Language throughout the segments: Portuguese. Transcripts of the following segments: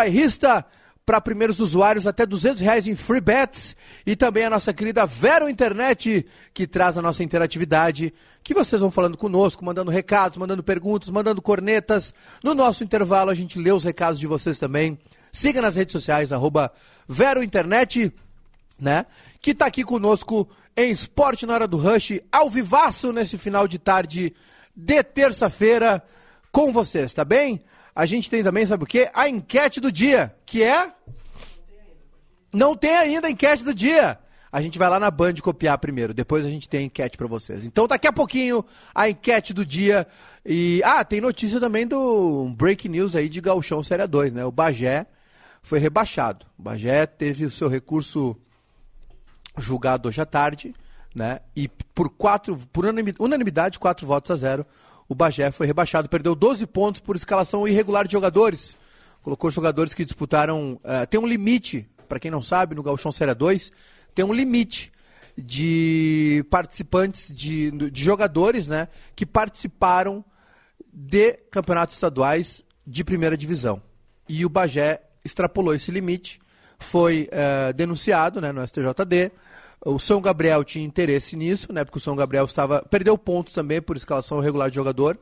Bairrista para primeiros usuários até 200 reais em free bets e também a nossa querida Vero Internet que traz a nossa interatividade que vocês vão falando conosco, mandando recados, mandando perguntas, mandando cornetas. No nosso intervalo a gente lê os recados de vocês também. Siga nas redes sociais, arroba Vero Internet, né? Que está aqui conosco em Esporte na Hora do Rush, ao vivaço nesse final de tarde de terça-feira com vocês, tá bem? A gente tem também, sabe o quê? A enquete do dia, que é. Não tem ainda a enquete do dia. A gente vai lá na Band copiar primeiro, depois a gente tem a enquete para vocês. Então, daqui a pouquinho, a enquete do dia. E. Ah, tem notícia também do break news aí de Galchão Série 2, né? O Bagé foi rebaixado. O Bagé teve o seu recurso julgado hoje à tarde, né? E por quatro, por unanimidade, quatro votos a zero, o Bagé foi rebaixado, perdeu 12 pontos por escalação irregular de jogadores. Colocou jogadores que disputaram. Uh, tem um limite, para quem não sabe, no Gauchão Série 2, tem um limite de participantes, de, de jogadores, né? Que participaram de campeonatos estaduais de primeira divisão. E o Bagé extrapolou esse limite, foi uh, denunciado né, no STJD. O São Gabriel tinha interesse nisso, né? Porque o São Gabriel estava perdeu pontos também por escalação regular de jogador,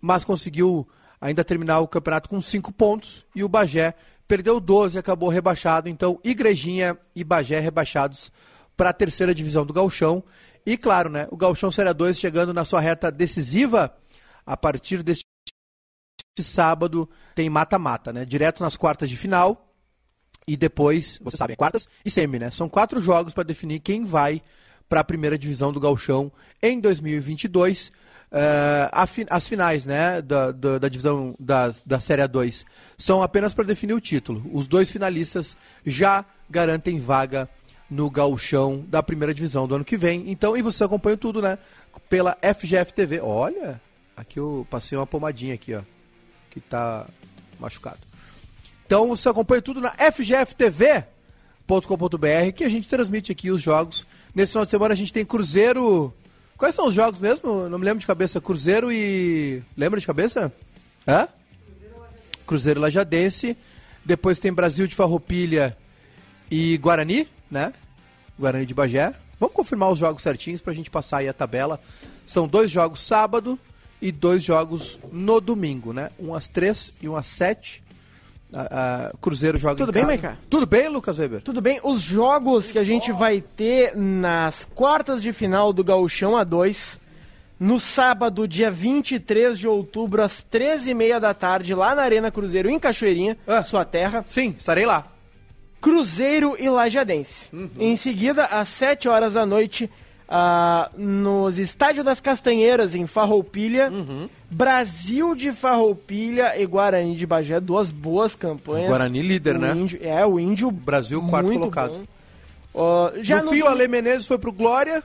mas conseguiu ainda terminar o campeonato com cinco pontos e o Bagé perdeu 12 e acabou rebaixado. Então, Igrejinha e Bagé rebaixados para a terceira divisão do Galchão. E claro, né? O Galchão Série 2 chegando na sua reta decisiva a partir deste sábado tem mata-mata, né? Direto nas quartas de final e depois, vocês sabem, quartas e semi, né? São quatro jogos para definir quem vai para a primeira divisão do Galchão em 2022. Uh, fi as finais né, da, da, da divisão das, da Série A2 são apenas para definir o título. Os dois finalistas já garantem vaga no Galchão da primeira divisão do ano que vem. Então, e você acompanha tudo, né? Pela FGF TV. Olha, aqui eu passei uma pomadinha aqui, ó, que tá machucado. Então você acompanha tudo na fgftv.com.br, que a gente transmite aqui os jogos. Nesse final de semana a gente tem Cruzeiro. Quais são os jogos mesmo? Não me lembro de cabeça. Cruzeiro e. Lembra de cabeça? Hã? Cruzeiro Lajadense. Depois tem Brasil de Farroupilha e Guarani, né? Guarani de Bagé. Vamos confirmar os jogos certinhos pra gente passar aí a tabela. São dois jogos sábado e dois jogos no domingo, né? Um às três e um às sete a, a Cruzeiro joga Tudo bem, Maica? Tudo bem, Lucas Weber? Tudo bem. Os jogos que a gente vai ter nas quartas de final do Gauchão A2, no sábado, dia 23 de outubro, às 13h30 da tarde, lá na Arena Cruzeiro, em Cachoeirinha, ah, sua terra. Sim, estarei lá. Cruzeiro e Lajadense. Uhum. Em seguida, às 7 horas da noite, uh, nos Estádio das Castanheiras, em Farroupilha. Uhum. Brasil de Farroupilha e Guarani de Bagé, duas boas campanhas. Guarani líder, o né? Índio, é, o Índio. Brasil quarto colocado. Uh, já no, no fio, Ale Menezes foi pro Glória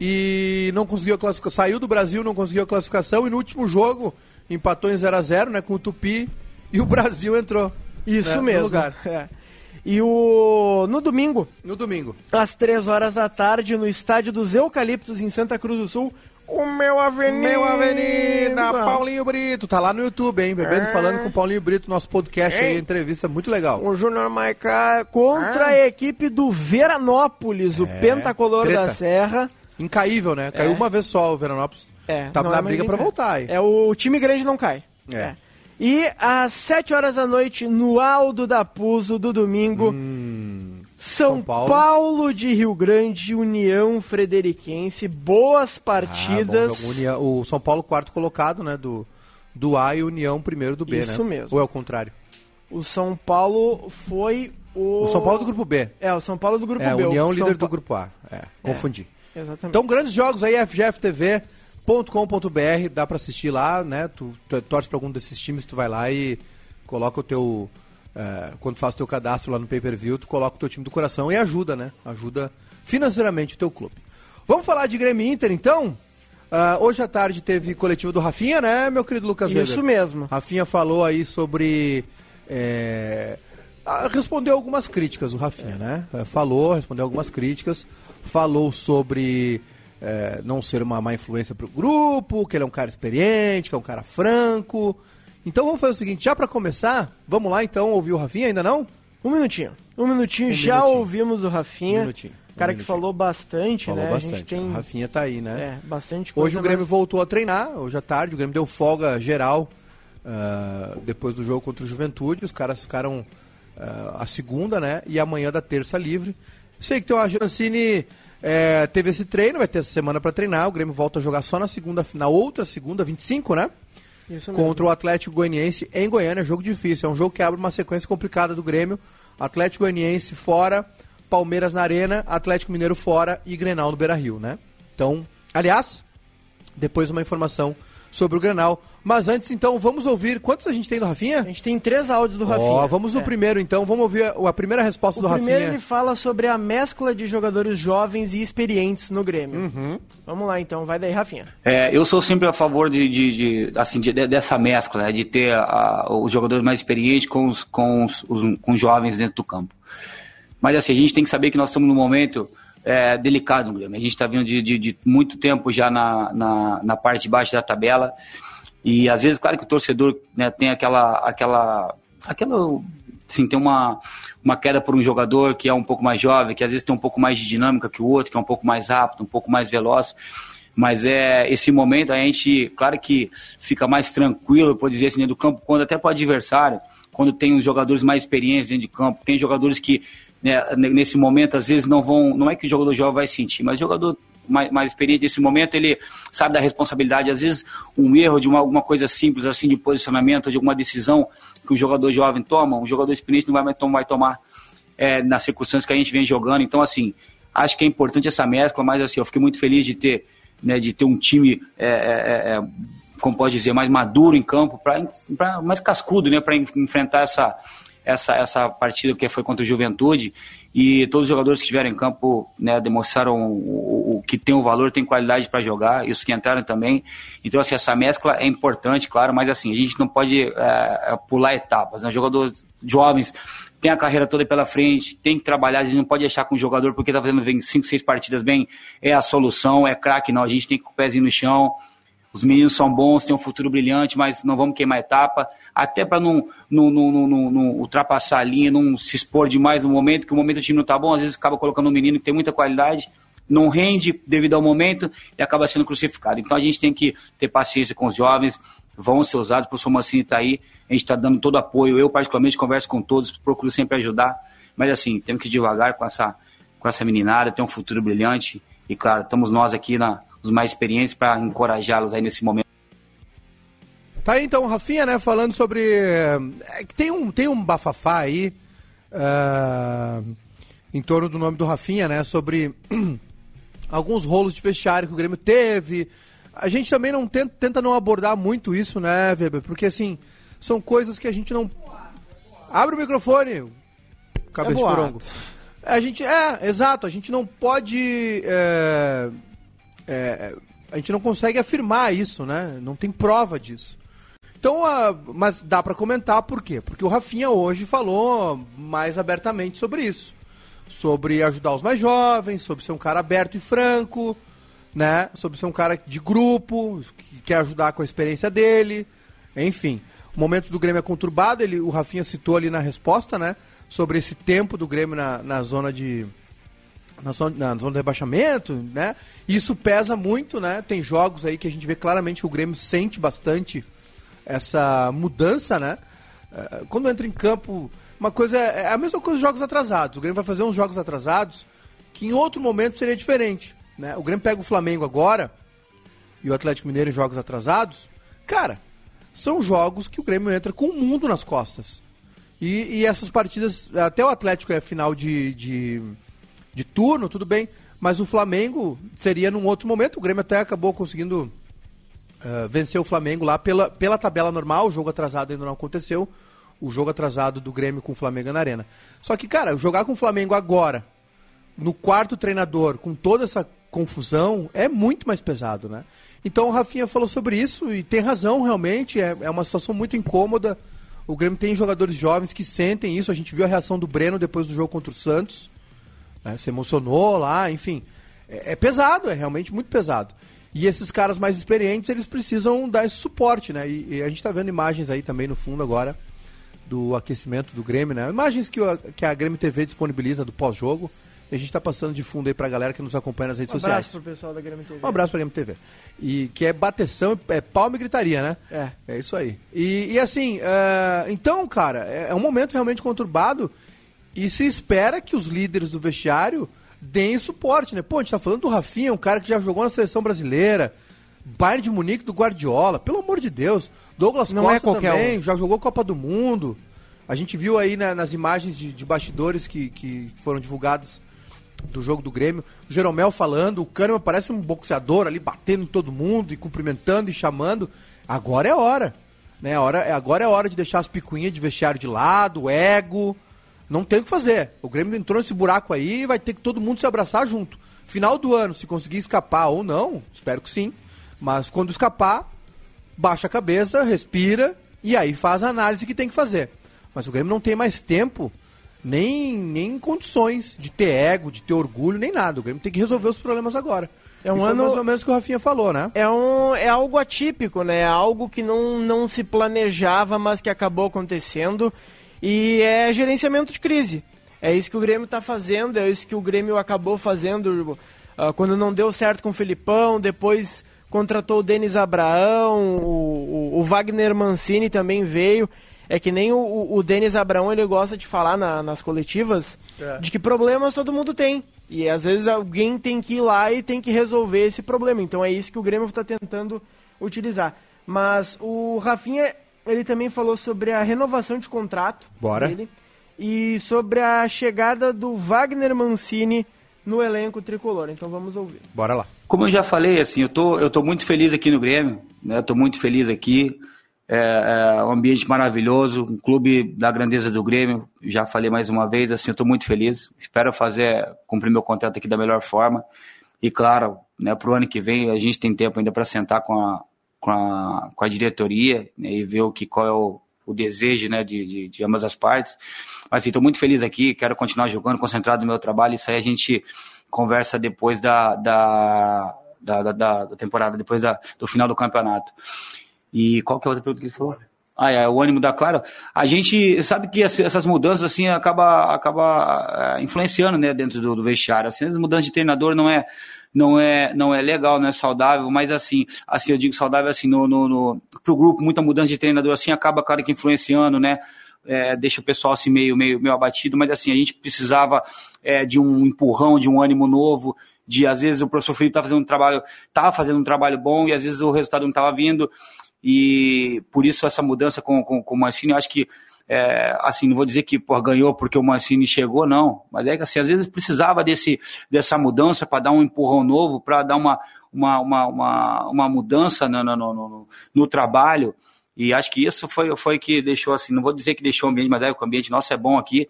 e não conseguiu a classificação. Saiu do Brasil, não conseguiu a classificação e no último jogo empatou em 0 a 0 né, com o Tupi e o Brasil entrou. Isso né, mesmo. lugar. É. E o no domingo, no domingo, às 3 horas da tarde, no estádio dos Eucaliptos em Santa Cruz do Sul, o meu Avenida. Meu Avenida, Paulinho Brito. Tá lá no YouTube, hein? Bebendo é. falando com o Paulinho Brito, nosso podcast Ei. aí, entrevista muito legal. O Júnior Maiká contra ah. a equipe do Veranópolis, é. o Pentacolor Treta. da Serra. Incaível, né? Caiu é. uma vez só o Veranópolis. É, tá na é briga pra voltar aí. É, o time grande não cai. É. é. E às 7 horas da noite, no Aldo da Puso, do domingo, hum, São, São Paulo. Paulo. de Rio Grande, União Frederiquense, boas partidas. Ah, bom, o São Paulo, quarto colocado, né, do, do A e União primeiro do B, Isso né? Isso mesmo. Ou é o contrário? O São Paulo foi o... O São Paulo do grupo B. É, o São Paulo do grupo é, B. União líder pa... do grupo A. É, confundi. É, exatamente. Então, grandes jogos aí, FGF TV com.br dá para assistir lá, né? Tu, tu torce para algum desses times, tu vai lá e coloca o teu. É, quando faz o teu cadastro lá no pay per view, tu coloca o teu time do coração e ajuda, né? Ajuda financeiramente o teu clube. Vamos falar de Grêmio Inter então? Uh, hoje à tarde teve coletivo do Rafinha, né, meu querido Lucas Isso Weber? mesmo. Rafinha falou aí sobre. É, respondeu algumas críticas, o Rafinha, né? Falou, respondeu algumas críticas. Falou sobre é, não ser uma má influência para o grupo, que ele é um cara experiente, que é um cara franco. Então vamos fazer o seguinte, já para começar, vamos lá então ouvir o Rafinha, ainda não? Um minutinho. Um minutinho, Um já minutinho. ouvimos o Rafinha. Um minutinho, um cara que minutinho. falou bastante, Falou né? A bastante. gente tem O Rafinha tá aí, né? é, bastante coisa. Hoje o Grêmio mas- voltou a treinar, hoje à tarde, o Grêmio deu folga geral ah, depois do jogo contra o Juventude. Os caras ficaram ah, a segunda, né? E amanhã da terça livre. Sei que tem uma Jancini eh, teve esse treino, vai ter essa semana para treinar. O Grêmio volta a jogar só na segunda, na outra segunda, 25, né? Isso mesmo. contra o Atlético Goianiense em Goiânia. Jogo difícil, é um jogo que abre uma sequência complicada do Grêmio. Atlético Goianiense fora, Palmeiras na Arena, Atlético Mineiro fora e Grenal no Beira-Rio, né? Então, aliás, depois uma informação sobre o Grenal. Mas antes, então, vamos ouvir. Quantos a gente tem do A Rafinha? gente tem três áudios do Ó, Rafinha. vamos no É. primeiro, então. Vamos ouvir a, a primeira resposta O do primeiro Rafinha. ele fala sobre a mescla de jogadores jovens e experientes no Grêmio. Uhum. Vamos lá então, vai daí, Rafinha. É, eu sou sempre a favor de, de- de, assim, de- de- dessa mescla, né, de ter a- os jogadores mais experientes com os, com, os, os- com os jovens dentro do campo. Mas assim, a gente tem que saber que nós estamos num momento é, delicado no Grêmio. A gente está vindo de, de- de muito tempo já na, na, na parte de baixo da tabela. E às vezes, claro que o torcedor né, tem aquela, aquela, aquela assim, tem uma, uma queda por um jogador que é um pouco mais jovem, que às vezes tem um pouco mais de dinâmica que o outro, que é um pouco mais rápido, um pouco mais veloz. Mas é esse momento a gente, claro que fica mais tranquilo, por dizer assim, dentro do campo, quando até para o adversário, quando tem os jogadores mais experientes dentro de campo, tem jogadores que né, nesse momento às vezes não vão, não é que o jogador jovem vai sentir, mas o jogador mais, mais experiente nesse momento, ele sabe da responsabilidade. Às vezes, um erro de uma, alguma coisa simples, assim, de posicionamento, de alguma decisão que o jogador jovem toma, um jogador experiente não vai, tom- vai tomar é, nas circunstâncias que a gente vem jogando. Então, assim, acho que é importante essa mescla, mas assim, eu fiquei muito feliz de ter, né, de ter um time, é, é, é, como pode dizer, mais maduro em campo, pra, mais cascudo, né, para enfrentar essa, essa, essa partida que foi contra o Juventude. E todos os jogadores que estiveram em campo né, demonstraram o, o- o que tem o valor, tem qualidade para jogar, e os que entraram também. Então, assim, essa mescla é importante, claro, mas assim, a gente não pode é, pular etapas. Né? Jogadores jovens tem a carreira toda pela frente, tem que trabalhar, a gente não pode achar que um jogador, porque tá fazendo 5, 6 partidas bem, é a solução, é craque, não. A gente tem que com o pezinho no chão. Os meninos são bons, têm um futuro brilhante, mas não vamos queimar etapa, até para não, não, não, não, ultrapassar a linha, não se expor demais no momento, que o momento do time não tá bom, às vezes acaba colocando um menino que tem muita qualidade, não rende devido ao momento e acaba sendo crucificado. Então a gente tem que ter paciência com os jovens, vão ser usados, o professor Mancini está aí, a gente está dando todo apoio, eu particularmente converso com todos, procuro sempre ajudar, mas assim, temos que ir devagar com essa, com essa meninada, tem um futuro brilhante e claro, estamos nós aqui, na, os mais experientes, para encorajá-los aí nesse momento. Tá aí então, o Rafinha, né, falando sobre. É que tem um, tem um bafafá aí ah, em torno do nome do Rafinha, né? Sobre alguns rolos de vestiário que o Grêmio teve. A gente também não tenta, tenta não abordar muito isso, né, Weber? Porque assim, são coisas que a gente não. Abre o microfone, cabeça de boato. morongo. A gente. É, exato, a gente não pode. é, é, a gente não consegue afirmar isso, né? Não tem prova disso. Então, ah, mas dá pra comentar por quê? Porque o Rafinha hoje falou mais abertamente sobre isso. Sobre ajudar os mais jovens, sobre ser um cara aberto e franco, né? Sobre ser um cara de grupo, que quer ajudar com a experiência dele. Enfim, o momento do Grêmio é conturbado, ele, o Rafinha citou ali na resposta, né? Sobre esse tempo do Grêmio na, na zona de, na zona, na zona de rebaixamento, né? Isso pesa muito, né? Tem jogos aí que a gente vê claramente que o Grêmio sente bastante essa mudança, né? Eh, Quando entra em campo, uma coisa é é a mesma coisa dos jogos atrasados. O Grêmio vai fazer uns jogos atrasados que em outro momento seria diferente, né? O Grêmio pega o Flamengo agora e o Atlético Mineiro em jogos atrasados. Cara, são jogos que o Grêmio entra com o mundo nas costas. E, e essas partidas, até o Atlético é final de, de, de turno, tudo bem. Mas o Flamengo seria num outro momento. O Grêmio até acabou conseguindo uh, vencer o Flamengo lá pela, pela tabela normal. O jogo atrasado ainda não aconteceu. O jogo atrasado do Grêmio com o Flamengo na Arena. Só que, cara, jogar com o Flamengo agora, no quarto treinador, com toda essa confusão, é muito mais pesado, né? Então o Rafinha falou sobre isso e tem razão, realmente. É, é uma situação muito incômoda. O Grêmio tem jogadores jovens que sentem isso. A gente viu a reação do Breno depois do jogo contra o Santos. Né? Se emocionou lá, enfim. É, é pesado, é realmente muito pesado. E esses caras mais experientes, eles precisam dar esse suporte, né? E, e a gente tá vendo imagens aí também no fundo agora do aquecimento do Grêmio, né? Imagens que, o, que a Grêmio TV disponibiliza do pós-jogo. E a gente tá passando de fundo aí pra galera que nos acompanha nas redes Um sociais. abraço pro pessoal da Grêmio TV. Um abraço pra Grêmio TV. E que é bateção, é palma e gritaria, né? É. É isso aí. E, e assim, é, então, cara, é, é um momento realmente conturbado e se espera que os líderes do vestiário deem suporte, né? Pô, a gente tá falando do Rafinha, um cara que já jogou na seleção brasileira, Bayern de Munique do Guardiola, pelo amor de Deus. Douglas Não é Costa qualquer também, já jogou Copa do Mundo. A gente viu aí na- nas imagens de, de bastidores que, que foram divulgadas do jogo do Grêmio, o Jeromel falando, o Kahneman parece um boxeador ali batendo em todo mundo e cumprimentando e chamando. Agora é hora. Né? Hora é- agora é hora de deixar as picuinhas de vestiário de lado, o ego. Não tem o que fazer. O Grêmio entrou nesse buraco aí e vai ter que todo mundo se abraçar junto. Final do ano, se conseguir escapar ou não, espero que sim. Mas quando escapar, baixa a cabeça, respira e aí faz a análise que tem que fazer. Mas o Grêmio não tem mais tempo, nem, nem condições de ter ego, de ter orgulho, nem nada. O Grêmio tem que resolver os problemas agora. É um foi ano- mais ou menos o que o Rafinha falou, né? É, um, é algo atípico, né? É algo que não, não se planejava, mas que acabou acontecendo. E é gerenciamento de crise. É isso que o Grêmio está fazendo, é isso que o Grêmio acabou fazendo ah, quando não deu certo com o Filipão, depois contratou o Denis Abraão, o, o- o Wagner Mancini também veio. É que nem o, o, o Denis Abraão, ele gosta de falar na- nas coletivas É. de que problemas todo mundo tem. E às vezes alguém tem que ir lá e tem que resolver esse problema. Então é isso que o Grêmio está tentando utilizar. Mas o Rafinha, ele também falou sobre a renovação de contrato Bora. dele e sobre a chegada do Wagner Mancini no elenco tricolor. Então vamos ouvir. Bora lá. Como eu já falei, assim, eu tô, eu tô muito feliz aqui no Grêmio, né? Eu tô muito feliz aqui. É, é um ambiente maravilhoso, um clube da grandeza do Grêmio. Já falei mais uma vez, assim, eu tô muito feliz. Espero fazer, cumprir meu contrato aqui da melhor forma. E claro, né, pro ano que vem a gente tem tempo ainda para sentar com a, com a, com a diretoria né, e ver o que, qual é o, o desejo né, de, de, de ambas as partes. Mas assim, estou muito feliz aqui, quero continuar jogando, concentrado no meu trabalho. Isso aí a gente conversa depois da, da, da, da, da- da temporada, depois da, do final do campeonato. E qual que é a outra pergunta que ele falou? Ah, é, o ânimo da Claro. A gente sabe que essa- essas mudanças assim acaba, acaba eh, influenciando, né, dentro do, do vestiário. Assim, as mudanças de treinador não é não é não é legal, não é saudável, mas assim, assim eu digo saudável assim no, no, no pro grupo, muita mudança de treinador assim acaba claro que influenciando, né? É, deixa o pessoal assim meio meio meio abatido, mas assim, a gente precisava é, de um empurrão, de um ânimo novo, de às vezes o professor Felipe tá fazendo um trabalho, tava fazendo um trabalho bom e às vezes o resultado não estava vindo e por isso essa mudança com, com, com o Mancini, eu acho que, é, assim, não vou dizer que ganhou porque o Mancini chegou, não, mas é que assim, às vezes precisava desse, dessa mudança para dar um empurrão novo, para dar uma, uma, uma, uma, uma mudança no, no, no, no, no trabalho, e acho que isso foi, foi que deixou, assim, não vou dizer que deixou o ambiente, mas é que o ambiente nosso é bom aqui,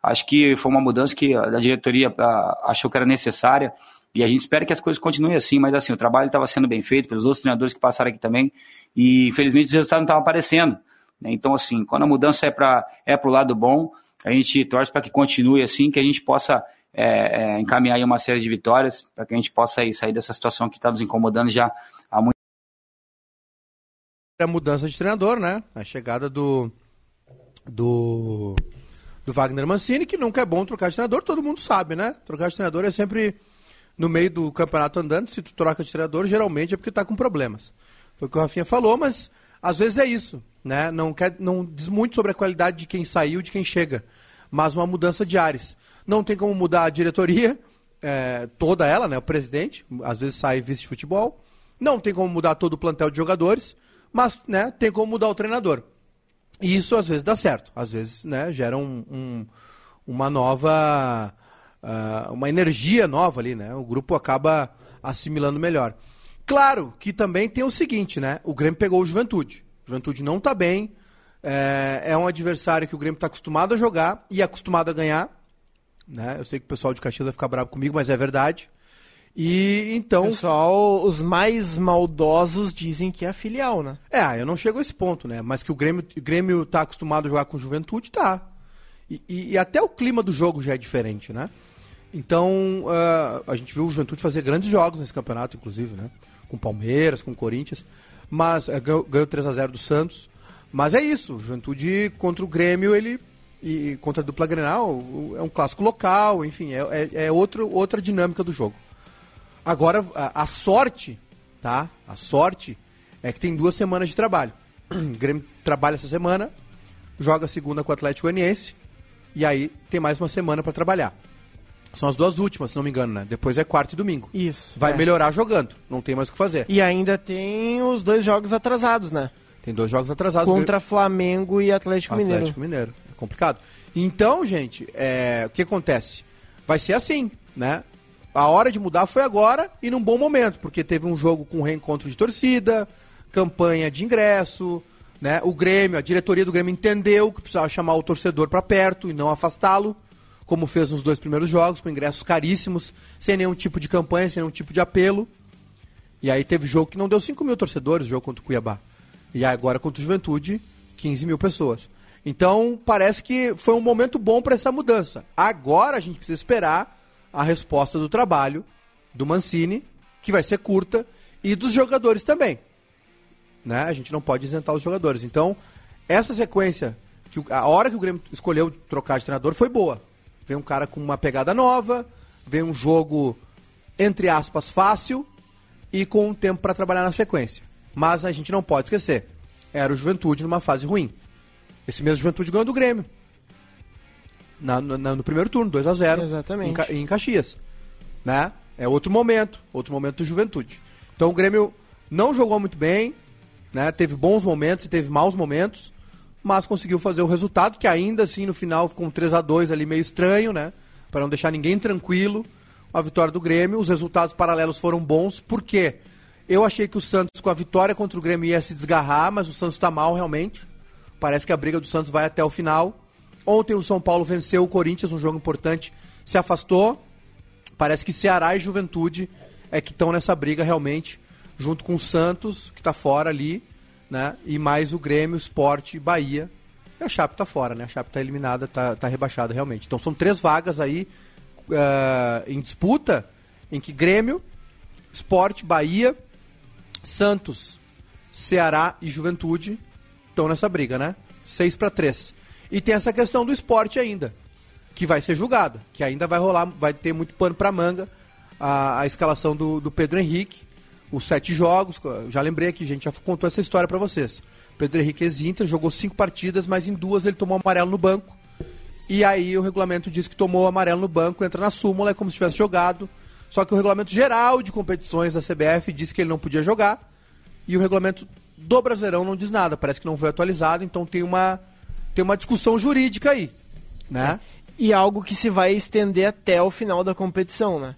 acho que foi uma mudança que a diretoria ah, achou que era necessária, e a gente espera que as coisas continuem assim, mas assim, o trabalho estava sendo bem feito pelos outros treinadores que passaram aqui também, e infelizmente os resultados não estavam aparecendo. Né? Então, assim, quando a mudança é para é o lado bom, a gente torce para que continue assim, que a gente possa é, é, encaminhar uma série de vitórias, para que a gente possa aí, sair dessa situação que está nos incomodando já há muito a mudança de treinador, né? A chegada do do do Wagner Mancini, que nunca é bom trocar de treinador, todo mundo sabe, né? Trocar de treinador é sempre no meio do campeonato andando, se tu troca de treinador, geralmente é porque tá com problemas. Foi o que o Rafinha falou, mas às vezes é isso, né? Não quer não diz muito sobre a qualidade de quem saiu, de quem chega, mas uma mudança de ares. Não tem como mudar a diretoria, é, toda ela, né? O presidente, às vezes sai vice de futebol. Não tem como mudar todo o plantel de jogadores, mas né, tem como mudar o treinador. E isso às vezes dá certo, às vezes né, gera um, um- uma nova. ah, uma energia nova ali, né? O grupo acaba assimilando melhor. Claro que também tem o seguinte, né? O Grêmio pegou o Juventude. Juventude não tá bem. É, é um adversário que o Grêmio está acostumado a jogar e acostumado a ganhar. Né? Eu sei que o pessoal de Caxias vai ficar bravo comigo, mas é verdade. E então. Pessoal, os mais maldosos dizem que é a filial, né? É, eu não chego a esse ponto, né? Mas que o Grêmio, o Grêmio tá acostumado a jogar com juventude, tá. E, e- e até o clima do jogo já é diferente, né? Então, uh, a gente viu o Juventude fazer grandes jogos nesse campeonato, inclusive, né? Com Palmeiras, com Corinthians. Mas uh, ganhou, ganhou 3x0 do Santos. Mas é isso, Juventude contra o Grêmio, ele. E contra a dupla Grenal, é um clássico local, enfim, é, é, é outro, outra dinâmica do jogo. Agora, a, a sorte, tá? A sorte é que tem duas semanas de trabalho. O Grêmio trabalha essa semana, joga segunda com o Atlético Goianiense, e aí tem mais uma semana para trabalhar. São as duas últimas, se não me engano, né? Depois é quarta e domingo. Isso. Vai é. melhorar jogando, não tem mais o que fazer. E ainda tem os dois jogos atrasados, né? Tem dois jogos atrasados. Contra Flamengo e Atlético, Atlético Mineiro. Mineiro. É complicado. Então, gente, é, o que acontece? Vai ser assim, né? A hora de mudar foi agora e num bom momento, porque teve um jogo com reencontro de torcida, campanha de ingresso, né? O Grêmio, a diretoria do Grêmio entendeu que precisava chamar o torcedor para perto e não afastá-lo, como fez nos dois primeiros jogos, com ingressos caríssimos, sem nenhum tipo de campanha, sem nenhum tipo de apelo. E aí teve jogo que não deu 5 mil torcedores, jogo contra o Cuiabá. E agora contra o Juventude, 15 mil pessoas. Então parece que foi um momento bom para essa mudança. Agora a gente precisa esperar a resposta do trabalho do Mancini, que vai ser curta, e dos jogadores também. Né? A gente não pode isentar os jogadores. Então, essa sequência, que a hora que o Grêmio escolheu trocar de treinador foi boa. Veio um cara com uma pegada nova, veio um jogo, entre aspas, fácil e com um tempo para trabalhar na sequência. Mas a gente não pode esquecer, era o Juventude numa fase ruim. Esse mesmo Juventude ganhou do Grêmio. Na, na, no primeiro turno, 2 a 0 Exatamente. Em, em Caxias. Né? É outro momento, outro momento do Juventude. Então o Grêmio não jogou muito bem, né? teve bons momentos e teve maus momentos, mas conseguiu fazer o resultado, que ainda assim no final ficou um 3 a 2 ali meio estranho, né? Para não deixar ninguém tranquilo. A vitória do Grêmio, os resultados paralelos foram bons, por quê? Eu achei que o Santos, com a vitória contra o Grêmio, ia se desgarrar, mas o Santos está mal realmente. Parece que a briga do Santos vai até o final. Ontem o São Paulo venceu o Corinthians, um jogo importante, se afastou. Parece que Ceará e Juventude é que estão nessa briga realmente, junto com o Santos, que está fora ali, né? E mais o Grêmio, Sport e Bahia. E a Chape está fora, né? A Chape está eliminada, está tá rebaixada realmente. Então são três vagas aí eh, em disputa, em que Grêmio, Sport, Bahia, Santos, Ceará e Juventude estão nessa briga, né? 6 para 3. E tem essa questão do esporte ainda, que vai ser julgada, que ainda vai rolar, vai ter muito pano para manga a, a escalação do, do Pedro Henrique, os sete jogos, já lembrei aqui, gente já contou essa história para vocês. Pedro Henrique ex-Inter, jogou cinco partidas, mas em duas ele tomou amarelo no banco. E aí o regulamento diz que tomou amarelo no banco, entra na súmula, é como se tivesse jogado. Só que o regulamento geral de competições da CBF diz que ele não podia jogar. E o regulamento do Brasileirão não diz nada, parece que não foi atualizado, então tem uma, tem uma discussão jurídica aí. Né? E algo que se vai estender até o final da competição, né?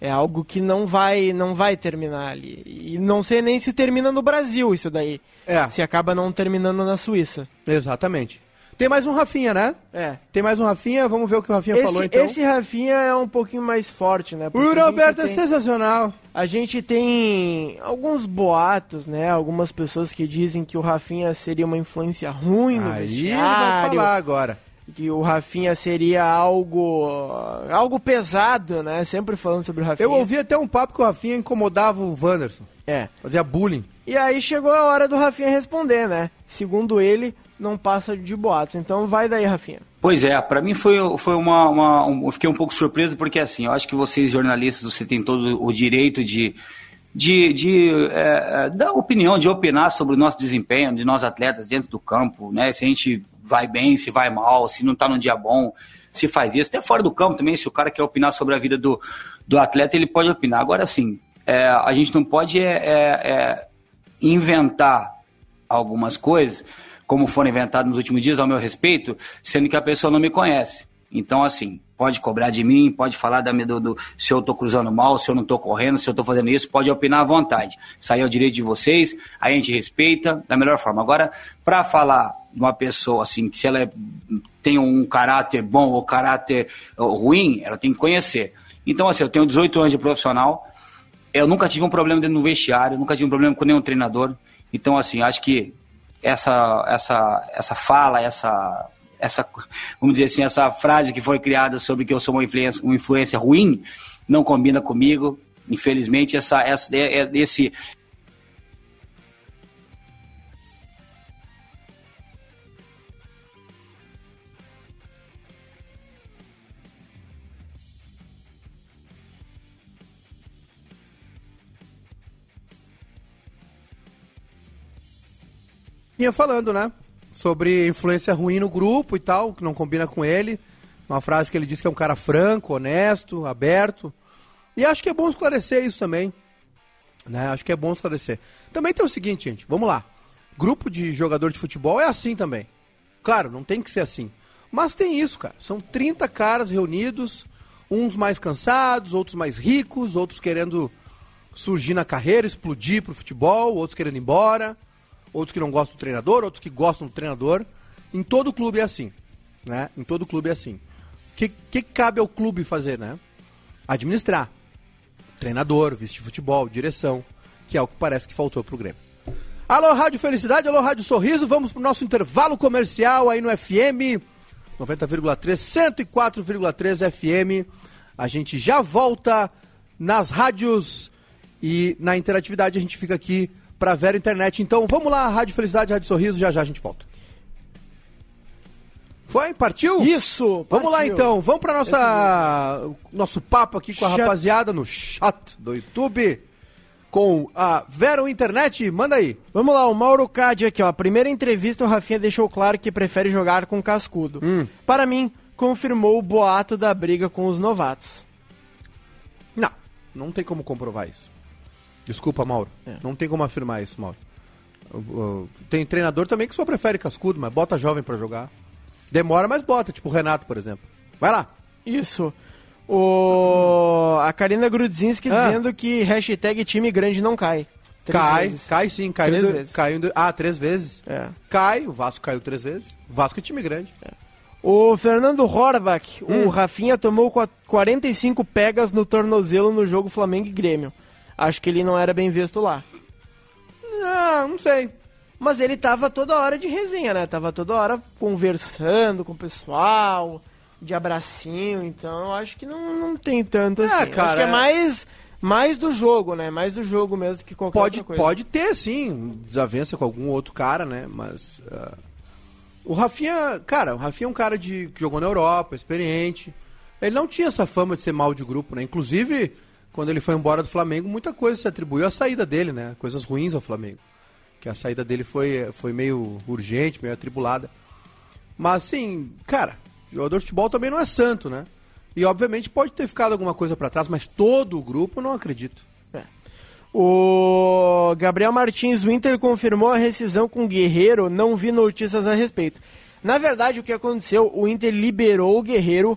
É algo que não vai, não vai terminar ali. E não sei nem se termina no Brasil isso daí. É. Se acaba não terminando na Suíça. Exatamente. Tem mais um Rafinha, né? É. Tem mais um Rafinha, vamos ver o que o Rafinha Esse, falou então. esse Rafinha é um pouquinho mais forte, né? O Porque gente Roberto é tem- sensacional. A gente tem alguns boatos, né? Algumas pessoas que dizem que o Rafinha seria uma influência ruim no Aí ele vai vestiário, falar agora. Que o Rafinha seria algo algo pesado, né? Sempre falando sobre o Rafinha. Eu ouvi até um papo que o Rafinha incomodava o Wanderson. É. Fazia bullying. E aí chegou a hora do Rafinha responder, né? Segundo ele, não passa de boatos. Então vai daí, Rafinha. Pois é, pra mim foi, foi uma, uma um- eu fiquei um pouco surpreso porque assim, eu acho que vocês jornalistas, você tem todo o direito de de, de é, é, dar opinião, de opinar sobre o nosso desempenho, de nós atletas dentro do campo, né? Se a gente vai bem, se vai mal, se não tá num dia bom, se faz isso, até fora do campo também, se o cara quer opinar sobre a vida do, do atleta, ele pode opinar. Agora sim, é, a gente não pode é, é, é, inventar algumas coisas, como foram inventadas nos últimos dias, ao meu respeito, sendo que a pessoa não me conhece. Então, assim, pode cobrar de mim, pode falar da, do, do, se eu tô cruzando mal, se eu não tô correndo, se eu tô fazendo isso, pode opinar à vontade. Isso aí é o direito de vocês, a gente respeita da melhor forma. Agora, para falar de uma pessoa, assim, que se ela é, tem um caráter bom ou caráter ruim, ela tem que conhecer. Então, assim, eu tenho 18 anos de profissional, eu nunca tive um problema dentro do vestiário, nunca tive um problema com nenhum treinador. Então, assim, acho que essa, essa, essa fala, essa, essa, vamos dizer assim, essa frase que foi criada sobre que eu sou uma influência, uma influência ruim, não combina comigo. Infelizmente, essa, essa, é, é, esse, falando, né? Sobre influência ruim no grupo e tal, que não combina com ele. Uma frase que ele diz que é um cara franco, honesto, aberto. E acho que é bom esclarecer isso também. Né? Acho que é bom esclarecer. Também tem o seguinte, gente, vamos lá. Grupo de jogador de futebol é assim também. Claro, não tem que ser assim. Mas tem isso, cara. São 30 caras reunidos, uns mais cansados, outros mais ricos, outros querendo surgir na carreira, explodir pro futebol, outros querendo ir embora outros que não gostam do treinador, outros que gostam do treinador. Em todo clube é assim, né? Em todo clube é assim. O que, que cabe ao clube fazer, né? Administrar. Treinador, vestir futebol, direção, que é o que parece que faltou pro Grêmio. Alô, Rádio Felicidade, alô, Rádio Sorriso, vamos pro nosso intervalo comercial aí no FM 90,3, 104,3 FM. A gente já volta nas rádios e na interatividade a gente fica aqui para Vera Internet. Então vamos lá, Rádio Felicidade, Rádio Sorriso, já já a gente volta. Foi? Partiu? Isso! Vamos lá então, vamos para nossa nosso papo aqui com a Chat. rapaziada no chat do YouTube com a Vera Internet. Manda aí. Vamos lá, o Mauro Cade aqui, ó. Primeira entrevista, o Rafinha deixou claro que prefere jogar com cascudo. Hum. Para mim, confirmou o boato da briga com os novatos. Não, não tem como comprovar isso. Desculpa, Mauro. É. Não tem como afirmar isso, Mauro. Tem treinador também que só prefere cascudo, mas bota jovem pra jogar. Demora, mas bota, tipo o Renato, por exemplo. Vai lá. Isso. O... A Karina Grudzinski Ah. dizendo que hashtag time grande não cai. Três cai, vezes. cai sim, caiu. Três do- vezes. caiu do- ah, três vezes. É. Cai, o Vasco caiu três vezes. O Vasco é time grande. O Fernando Horbach, Hum. o Rafinha tomou qua- 45 pegas no tornozelo no jogo Flamengo e Grêmio. Acho que ele não era bem visto lá. Ah, não sei. Mas ele tava toda hora de resenha, né? Tava toda hora conversando com o pessoal, de abracinho, então eu acho que não, não tem tanto É, assim. Eu acho cara, que é é- mais, mais do jogo, né? Mais do jogo mesmo que qualquer Pode, outra coisa. pode ter, sim, desavença com algum outro cara, né? Mas. ah, o Rafinha, cara, o Rafinha é um cara de, que jogou na Europa, experiente. Ele não tinha essa fama de ser mal de grupo, né? Inclusive, quando ele foi embora do Flamengo, muita coisa se atribuiu à saída dele, né? Coisas ruins ao Flamengo. Que a saída dele foi, foi meio urgente, meio atribulada. Mas, assim, cara, jogador de futebol também não é santo, né? E, obviamente, pode ter ficado alguma coisa pra trás, mas todo o grupo não acredito. O Gabriel Martins, o Inter confirmou a rescisão com o Guerreiro, não vi notícias a respeito. Na verdade, o que aconteceu, o Inter liberou o Guerreiro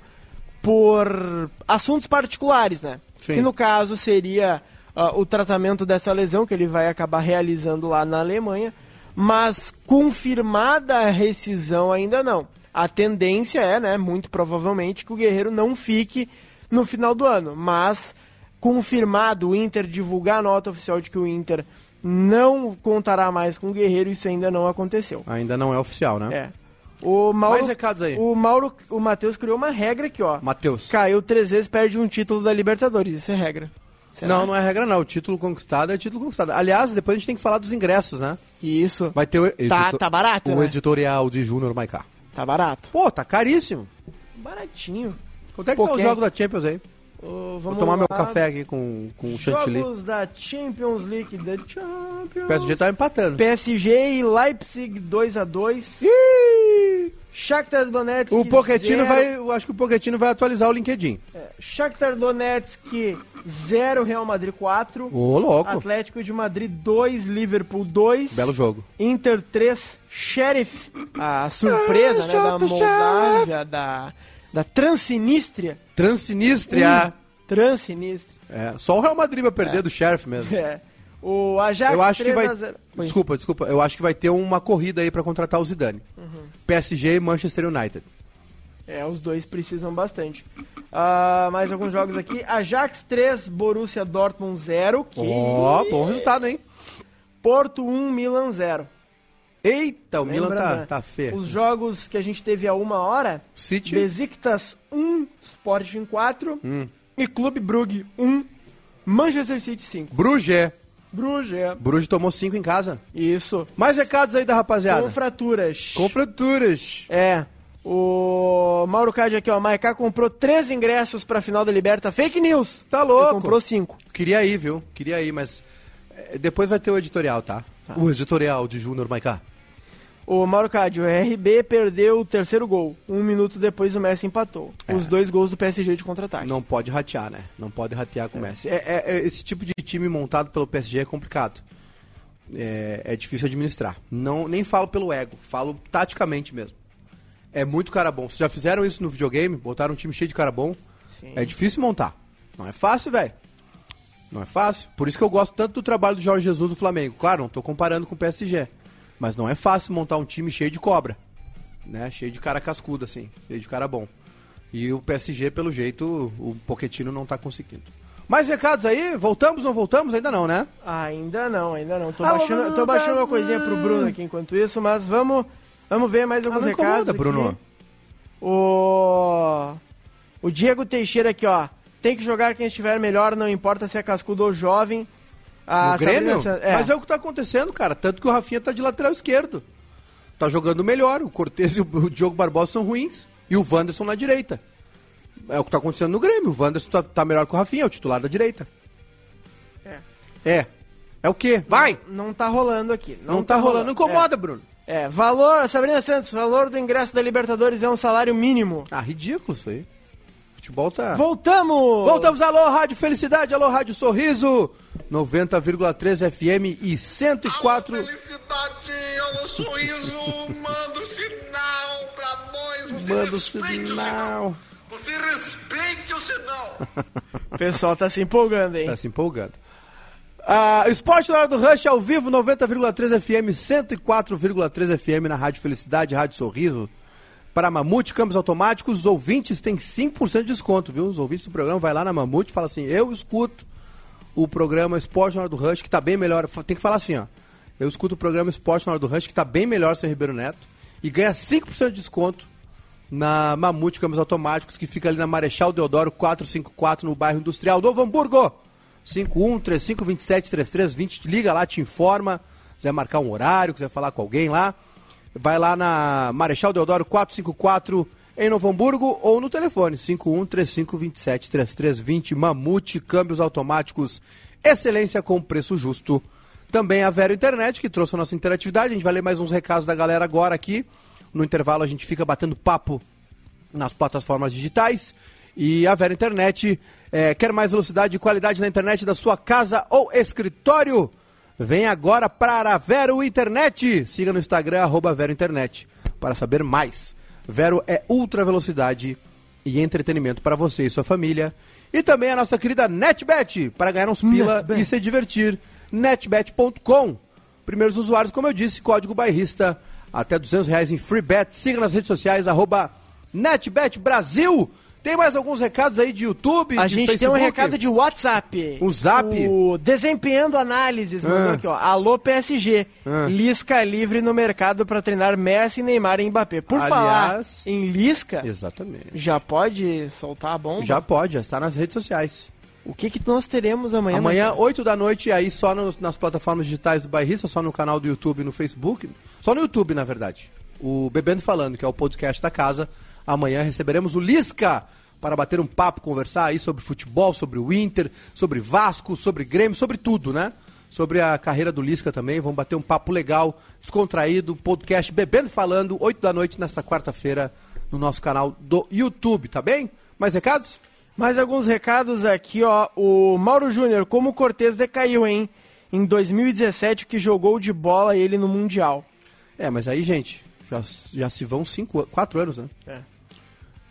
por assuntos particulares, né? Sim. Que no caso seria ah, o tratamento dessa lesão que ele vai acabar realizando lá na Alemanha, mas confirmada a rescisão ainda não. A tendência é, né, muito provavelmente, que o Guerreiro não fique no final do ano, mas confirmado o Inter divulgar a nota oficial de que o Inter não contará mais com o Guerreiro, isso ainda não aconteceu. Ainda não é oficial, né? É. O Mauro, Mais recados aí. O Mauro, o Matheus criou uma regra aqui, ó. Matheus. Caiu três vezes, perde um título da Libertadores. Isso é regra. Será? Não, não é regra não. O título conquistado é título conquistado. Aliás, depois a gente tem que falar dos ingressos, né? Isso. Vai ter o, Tá, edito- tá barato, o né? editorial de Júnior Maiká. Tá barato. Pô, tá caríssimo. Baratinho. Quanto é que Pô, tá quem- jogos da Champions aí? Ô, Vou tomar meu lá. café aqui com, com chantilly. Jogos da Champions League. Da Champions. O PSG tá empatando. PSG e Leipzig 2x2. Ih! Shakhtar Donetsk O Pochettino zero- vai... Eu acho que o Pochettino vai atualizar o LinkedIn. É, Shakhtar Donetsk 0, Real Madrid 4. Ô, louco. Atlético de Madrid 2, Liverpool 2. Belo jogo. Inter 3, Sheriff, a surpresa Ah, né, da Moldávia, da, da Transsinistria. Transsinistria. Transsinistria. É, só o Real Madrid vai perder do Sheriff mesmo. É. O Ajax Eu acho que 3 vai. a 0. Oi. Desculpa, desculpa. Eu acho que vai ter uma corrida aí pra contratar o Zidane. Uhum. PSG e Manchester United. É, os dois precisam bastante. Ah, mais alguns jogos aqui. Ajax 3, Borussia Dortmund 0. Que... Ó, bom resultado, hein? Porto 1, Milan 0. Eita, o Milan Lembrando, tá, tá feio. Os jogos que a gente teve a uma hora, City. Besiktas 1, Sporting 4 Hum. e Clube Brugge 1, Manchester City 5. Bruges. Bruges, é. Bruges tomou cinco em casa. isso. Mais recados aí da rapaziada. Com fraturas. Com fraturas. É. O Mauro Cade aqui, ó. Maiká comprou três ingressos pra final da Liberta. Fake news. Tá Ele louco. comprou cinco. Queria ir, viu? Queria ir, mas é, depois vai ter o editorial, tá? O editorial de Júnior Maiká. O Mauro Cade, o RB perdeu o terceiro gol. Um minuto depois o Messi empatou. Os dois gols do PSG de contra-ataque. É. Não pode ratear, né? Não pode ratear com o Messi. É, é- é- esse tipo de time montado pelo PSG é complicado. É, é difícil administrar. Não, nem falo pelo ego, falo taticamente mesmo. É muito cara bom. Vocês já fizeram isso no videogame? Botaram um time cheio de cara bom? Sim. É difícil montar. Não é fácil, velho. Não é fácil. Por isso que eu gosto tanto do trabalho do Jorge Jesus do Flamengo. Claro, não tô comparando com o PSG. Mas não é fácil montar um time cheio de cobra. Né? Cheio de cara cascudo, assim. Cheio de cara bom. E o PSG, pelo jeito, o Poquetino não tá conseguindo. Mais recados aí? Voltamos ou não voltamos? Ainda não, né? Ainda não, ainda não. Tô Ah, baixando, Bruno tô baixando uma coisinha pro Bruno aqui enquanto isso, mas vamos, vamos ver mais alguns Ah, não recados. incomoda, Bruno. O... o Diego Teixeira aqui, ó. Tem que jogar quem estiver melhor, não importa se é cascudo ou jovem. A no Grêmio? Sabrina San- é. Mas é o que tá acontecendo, cara. Tanto que o Rafinha tá de lateral esquerdo. Tá jogando melhor. O Cortez e o, Diogo Barbosa são ruins. E o Wanderson na direita. É o que tá acontecendo no Grêmio. O Wanderson tá, tá melhor que o Rafinha, é o titular da direita. É. É. É o quê? Vai! Não tá rolando aqui. Não, tá, rolando. Não incomoda, Bruno. É. é, valor, Sabrina Santos, valor do ingresso da Libertadores é um salário mínimo. Ah, ridículo isso aí. Futebol tá... Voltamos! Voltamos, alô, Rádio Felicidade, alô, Rádio Sorriso, 90,3 FM e 104... Alô, felicidade, alô, sorriso, manda o sinal pra nós. Você Manda o respeite o sinal. sinal. Você respeite o sinal. O pessoal tá se empolgando, hein? Tá se empolgando. Ah, Esporte na hora do Rush ao vivo, 90,3 FM, 104,3 FM na Rádio Felicidade, Rádio Sorriso. Para Mamute, câmbios automáticos, os ouvintes têm 5% de desconto, viu? Os ouvintes do programa vai lá na Mamute e fala assim: eu escuto o programa Esporte na hora do Rush, que tá bem melhor. Tem que falar assim, ó. Eu escuto o programa Esporte na hora do Rush, que tá bem melhor sem Ribeiro Neto. E ganha 5% de desconto na Mamute Câmbios Automáticos, que fica ali na Marechal Deodoro 454, no bairro Industrial Novo Hamburgo. 51 35 27 33 20, liga lá, te informa. Quiser marcar um horário, quiser falar com alguém lá, vai lá na Marechal Deodoro 454 em Novo Hamburgo ou no telefone 51 35 27 33 20. Mamute Câmbios Automáticos, excelência com preço justo. Também a Vero Internet, que trouxe a nossa interatividade. A gente vai ler mais uns recados da galera agora aqui. No intervalo a gente fica batendo papo nas plataformas digitais. E a Vero Internet eh, quer mais velocidade e qualidade na internet da sua casa ou escritório? Vem agora para a Vero Internet. Siga no Instagram, arroba Vero Internet, para saber mais. Vero é ultra velocidade e entretenimento para você e sua família. E também a nossa querida NetBet, para ganhar uns pila NetBet. e se divertir. netbet.com. Primeiros usuários, como eu disse, código bairrista, até 200 reais em free bet. Siga nas redes sociais, arroba NetBet Brasil. Tem mais alguns recados aí de YouTube, A de gente tem um Facebook? recado de WhatsApp. Um zap? O Desempenhando Análises mandou Ah. aqui, ó. Alô, PSG. Ah. Lisca livre no mercado pra treinar Messi, Neymar e Mbappé. Por Aliás- falar em Lisca, Exatamente. já pode soltar a bomba? Já pode, já está nas redes sociais. O que, que nós teremos amanhã? Amanhã, Marcelo? 8 da noite, aí só nos- nas plataformas digitais do Bairrista, só no canal do YouTube e no Facebook. Só no YouTube, na verdade. O Bebendo Falando, que é o podcast da casa. Amanhã receberemos o Lisca para bater um papo, conversar aí sobre futebol, sobre o Inter, sobre Vasco, sobre Grêmio, sobre tudo, né? Sobre a carreira do Lisca também. Vamos bater um papo legal, descontraído, podcast Bebendo Falando, 8 da noite, nesta quarta-feira, no nosso canal do YouTube, tá bem? Mais recados? Mais alguns recados aqui, ó. O Mauro Júnior, como o Cortez decaiu, hein? Em 2017, que jogou de bola ele no Mundial. É, mas aí, gente, já, já se vão cinco, quatro anos, né? É.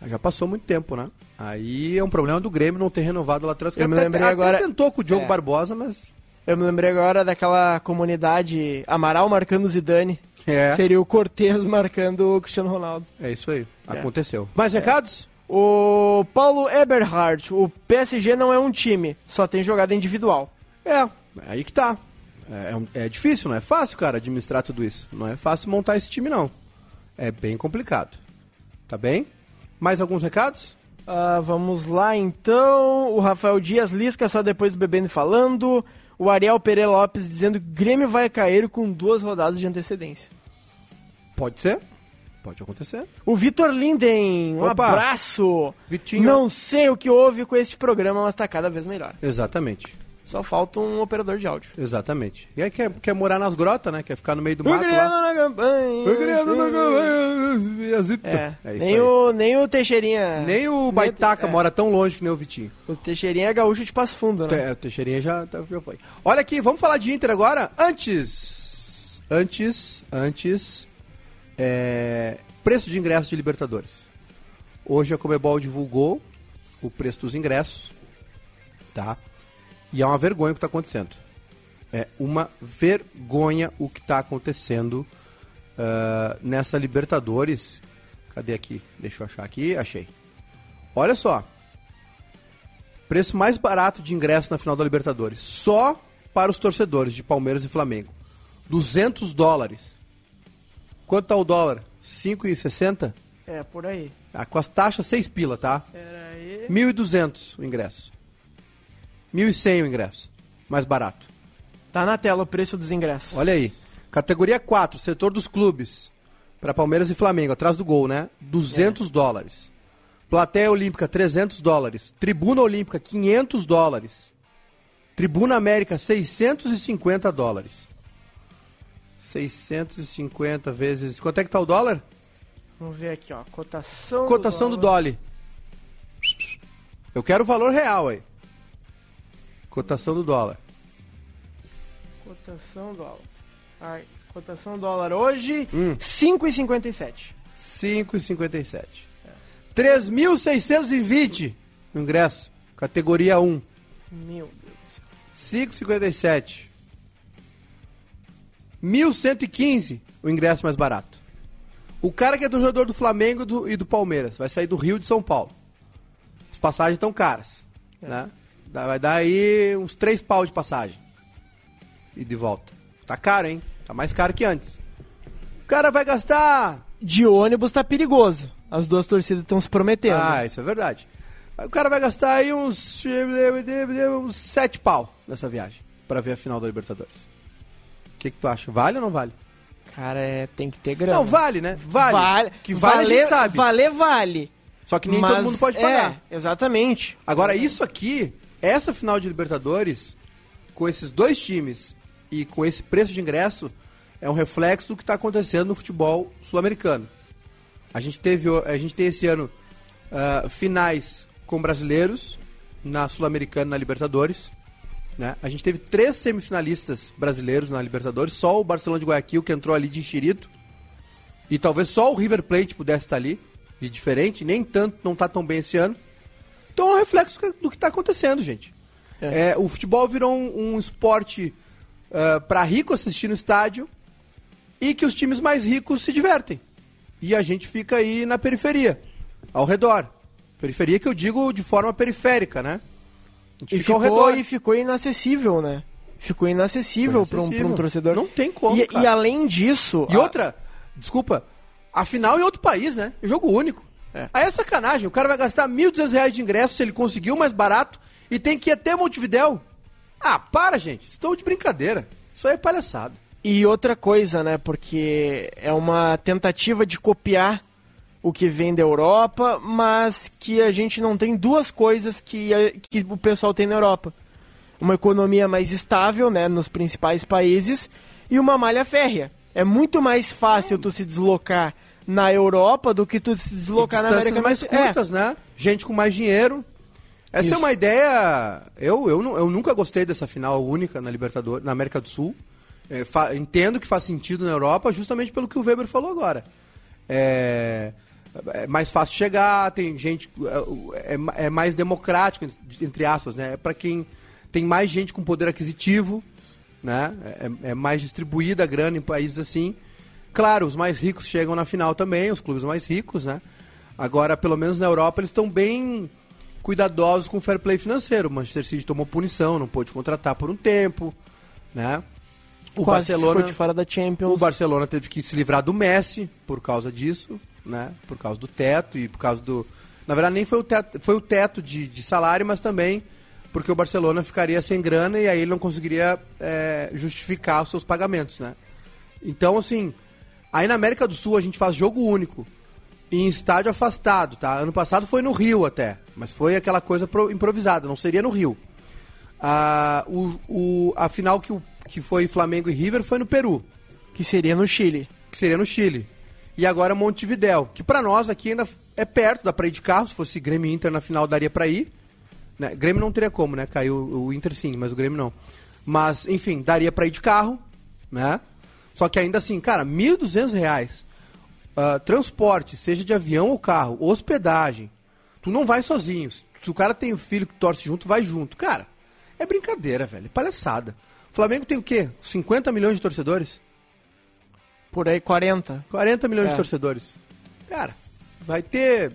Já passou muito tempo, né? Aí é um problema do Grêmio não ter renovado lá atrás. Eu me Até- lembrei até agora- tentou com o Diogo É. Barbosa, mas... Eu me lembrei agora daquela comunidade Amaral marcando o Zidane. É, Seria o Cortez marcando o Cristiano Ronaldo. é isso aí. É. Aconteceu. Mais recados? O Paulo Eberhardt, o PSG não é um time, só tem jogada individual. É, aí que tá. É, é é difícil, não é fácil, cara, administrar tudo isso. Não é fácil montar esse time, não. É bem complicado. Tá bem? Mais alguns recados? Ah, vamos lá então. O Rafael Dias Lisca, só depois do Bebendo falando. O Ariel Pereira Lopes dizendo que o Grêmio vai cair com duas rodadas de antecedência. Pode ser. Pode acontecer. O Vitor Linden, um Opa. abraço. Vitinho. Não sei o que houve com este programa, mas tá cada vez melhor. Exatamente. Só falta um operador de áudio. Exatamente. E aí quer, quer morar nas grotas, né? Quer ficar no meio do mato lá. na campanha. Grêmio na campanha. É, É nem, aí. o, nem o Teixeirinha. Nem o Baitaca é. mora tão longe que nem o Vitinho. O Teixeirinha é gaúcho de Passo Fundo, né? É, o Teixeirinha já, tá- já foi. Olha aqui, vamos falar de Inter agora. Antes. Antes. Antes. É, preço de ingressos de Libertadores. Hoje a Comebol divulgou o preço dos ingressos. Tá? E é uma vergonha o que está acontecendo. É uma vergonha o que está acontecendo ah, nessa Libertadores. Cadê aqui? Deixa eu achar aqui. Achei. Olha só. Preço mais barato de ingresso na final da Libertadores. Só para os torcedores de Palmeiras e Flamengo. 200 dólares. Quanto tá o dólar? 5,60? É, por aí. Ah, com as taxas, 6 pila, tá? Pera aí. 1.200 o ingresso. 1.100 o ingresso. Mais barato. Tá na tela o preço dos ingressos. Olha aí. Categoria 4, setor dos clubes. Para Palmeiras e Flamengo, atrás do gol, né? 200 dólares. Plateia Olímpica, 300 dólares. Tribuna Olímpica, 500 dólares. Tribuna América, 650 dólares. 650 vezes. Quanto é que tá o dólar? Vamos ver aqui, ó. Cotação. Cotação do Dolly. Eu quero o valor real aí. Cotação do dólar. Cotação dólar. Ai, cotação dólar hoje, Hum. 5,57. 5,57. 3.620 no ingresso. Categoria 1. Meu Deus. 5,57. 1.115 o ingresso mais barato. O cara que é do jogador do Flamengo do- e do Palmeiras vai sair do Rio de São Paulo. As passagens estão caras. Né? Dá- Vai dar aí uns 3 pau de passagem. E de volta. Tá caro, hein? Tá mais caro que antes. O cara vai gastar De ônibus tá perigoso. As duas torcidas estão se prometendo. Ah, isso é verdade. O cara vai gastar aí uns, uns 7 pau nessa viagem pra ver a final da Libertadores. O que, que tu acha? Vale ou não vale? Cara, é, tem que ter grana. Não, vale, né? Vale. Que vale a valer, gente sabe. Valer, vale. Só que nem Mas, todo mundo pode pagar. É, exatamente. Agora, isso aqui, essa final de Libertadores, com esses dois times e com esse preço de ingresso, é um reflexo do que está acontecendo no futebol sul-americano. A gente teve, a gente tem esse ano ah, finais com brasileiros na Sul-Americana na Libertadores. Né? A gente teve três semifinalistas brasileiros na Libertadores, só o Barcelona de Guayaquil que entrou ali de enxerido. E talvez só o River Plate pudesse estar ali, de diferente, nem tanto, não tá tão bem esse ano. Então é um reflexo do que está acontecendo, gente. É, o futebol virou um, um esporte para rico assistir no estádio e que os times mais ricos se divertem. E a gente fica aí na periferia, ao redor. Periferia que eu digo de forma periférica, né? A gente E fica ao ficou, redor. e ficou inacessível, né? Ficou inacessível para um, um Inacessível. torcedor. Não tem como, E, e além disso... E a- outra, desculpa, a final em outro país, né? Jogo único. É. Aí é sacanagem. O cara vai gastar 1.200 reais de ingresso se ele conseguiu mais barato e tem que ir até Montevidéu. Ah, para, gente. Estou de brincadeira. Isso aí é palhaçada. E outra coisa, né? Porque é uma tentativa de copiar o que vem da Europa, mas que a gente não tem duas coisas que, a- que o pessoal tem na Europa. Uma economia mais estável, né, nos principais países, e uma malha férrea. É muito mais fácil tu se deslocar na Europa do que tu se deslocar na América mais. É, curtas, né? Gente com mais dinheiro. Essa Isso. é uma ideia. Eu, eu, eu nunca gostei dessa final única na Libertadores, na América do Sul. É, fa- entendo que faz sentido na Europa, justamente pelo que o Weber falou agora. É, é mais fácil chegar, tem gente. É, é é mais democrático, entre aspas, né? É para quem tem mais gente com poder aquisitivo, né? É, é mais distribuída a grana em países assim. Claro, os mais ricos chegam na final também, os clubes mais ricos, né? Agora, pelo menos na Europa, eles estão bem cuidadosos com o fair play financeiro. O Manchester City tomou punição, não pôde contratar por um tempo, né? O Quase Barcelona, de fora da Champions. o Barcelona teve que se livrar do Messi por causa disso, né? Por causa do teto e por causa do. Na verdade, nem foi o teto, foi o teto de, de salário, mas também porque o Barcelona ficaria sem grana e aí ele não conseguiria é, justificar os seus pagamentos, né? Então, assim, aí na América do Sul a gente faz jogo único em estádio afastado, tá? Ano passado foi no Rio até, mas foi aquela coisa pro- improvisada, não seria no Rio. Ah, o, o, a final que, o, que foi Flamengo e River foi no Peru, Que seria no Chile. que seria no Chile. E agora Montevidéu, que pra nós aqui ainda é perto, dá pra ir de carro, se fosse Grêmio e Inter na final daria pra ir. Né? Grêmio não teria como, né? Caiu o Inter sim, mas o Grêmio não. Mas, enfim, daria pra ir de carro, né? Só que ainda assim, cara, 1.200 reais. Ah, transporte, seja de avião ou carro, hospedagem. Tu não vai sozinho. Se o cara tem um filho que torce junto, vai junto. Cara, é brincadeira, velho. É palhaçada. O Flamengo tem o quê? 50 milhões de torcedores? Por aí, 40. 40 milhões É. de torcedores. Cara, vai ter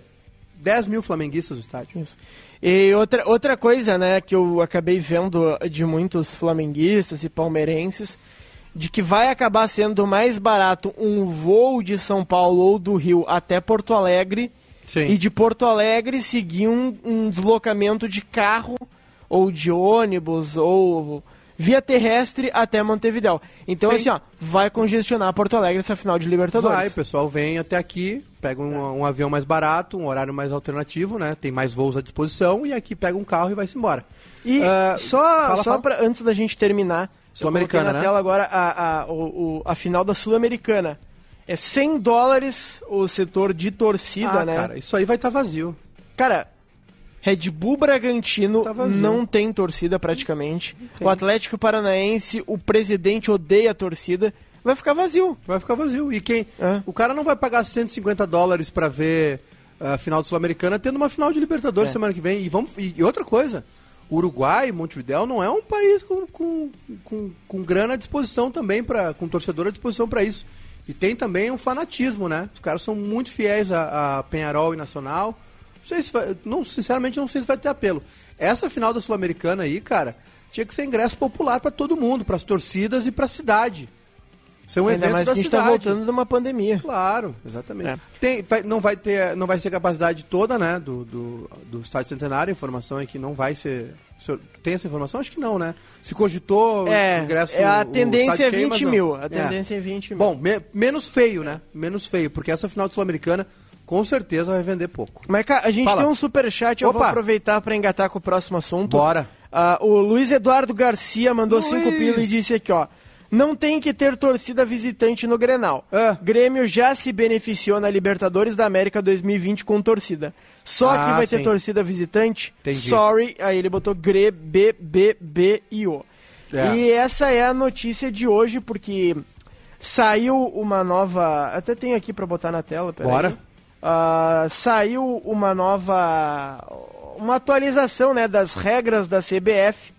10 mil flamenguistas no estádio. Isso. E outra, outra coisa, né, que eu acabei vendo de muitos flamenguistas e palmeirenses, de que vai acabar sendo mais barato um voo de São Paulo ou do Rio até Porto Alegre Sim. e de Porto Alegre seguir um, um deslocamento de carro ou de ônibus ou via terrestre até Montevidéu. Então, Sim. assim, ó, vai congestionar Porto Alegre essa final de Libertadores. Vai, o pessoal vem até aqui, pega um, um avião mais barato, um horário mais alternativo, né? Tem mais voos à disposição e aqui pega um carro e vai-se embora. E Ah, só, fala, só fala. pra, antes da gente terminar, Sul-Americana, coloquei na né? tela agora a, a, o, a final da Sul-Americana. É 100 dólares o setor de torcida, ah, né? cara, isso aí vai estar vazio. Cara, Red Bull Bragantino Tá não tem torcida praticamente. O Atlético Paranaense, o presidente odeia a torcida. Vai ficar vazio. Vai ficar vazio. E quem. É. O cara não vai pagar 150 dólares pra ver a final do Sul-Americana tendo uma final de Libertadores É. semana que vem. E, vamos, e outra coisa. Uruguai, Montevidéu, não é um país com, com, com, com grana à disposição também, pra, com torcedor à disposição para isso. E tem também um fanatismo, né? Os caras são muito fiéis a, a Penharol e Nacional. Não sei se vai, não, sinceramente, não sei se vai ter apelo. Essa final da Sul-Americana aí, cara, tinha que ser ingresso popular pra todo mundo, pras torcidas e pra cidade. Ser um Ainda evento mais da que a gente cidade. tá voltando de uma pandemia. Claro, exatamente. É. Tem, vai- não, vai ter, não vai ser capacidade toda, né, do, do, do Estádio Centenário. A informação é que não vai ser... tem essa informação? Acho que não, né? Se cogitou É, o ingresso... é a tendência é cheio, 20 mas não. mil. A tendência é 20 mil. Bom, me- menos feio, né? Menos feio, porque essa final de Sul-Americana com certeza vai vender pouco. Mas, cara, a gente Fala. tem um superchat, eu vou Opa. aproveitar pra engatar com o próximo assunto. Bora. Ah, o Luiz Eduardo Garcia mandou Luiz. 5 pila e disse aqui, ó. Não tem que ter torcida visitante no Grenal. É. Grêmio já se beneficiou na Libertadores da América 2020 com torcida. Só que Ah, vai ter sim. torcida visitante? Entendi. Sorry, aí ele botou Gre, B, B, B e O. É. E essa é a notícia de hoje, porque saiu uma nova... Até tenho aqui pra botar na tela, peraí. Bora. Ah, saiu uma nova uma atualização né, das regras da CBF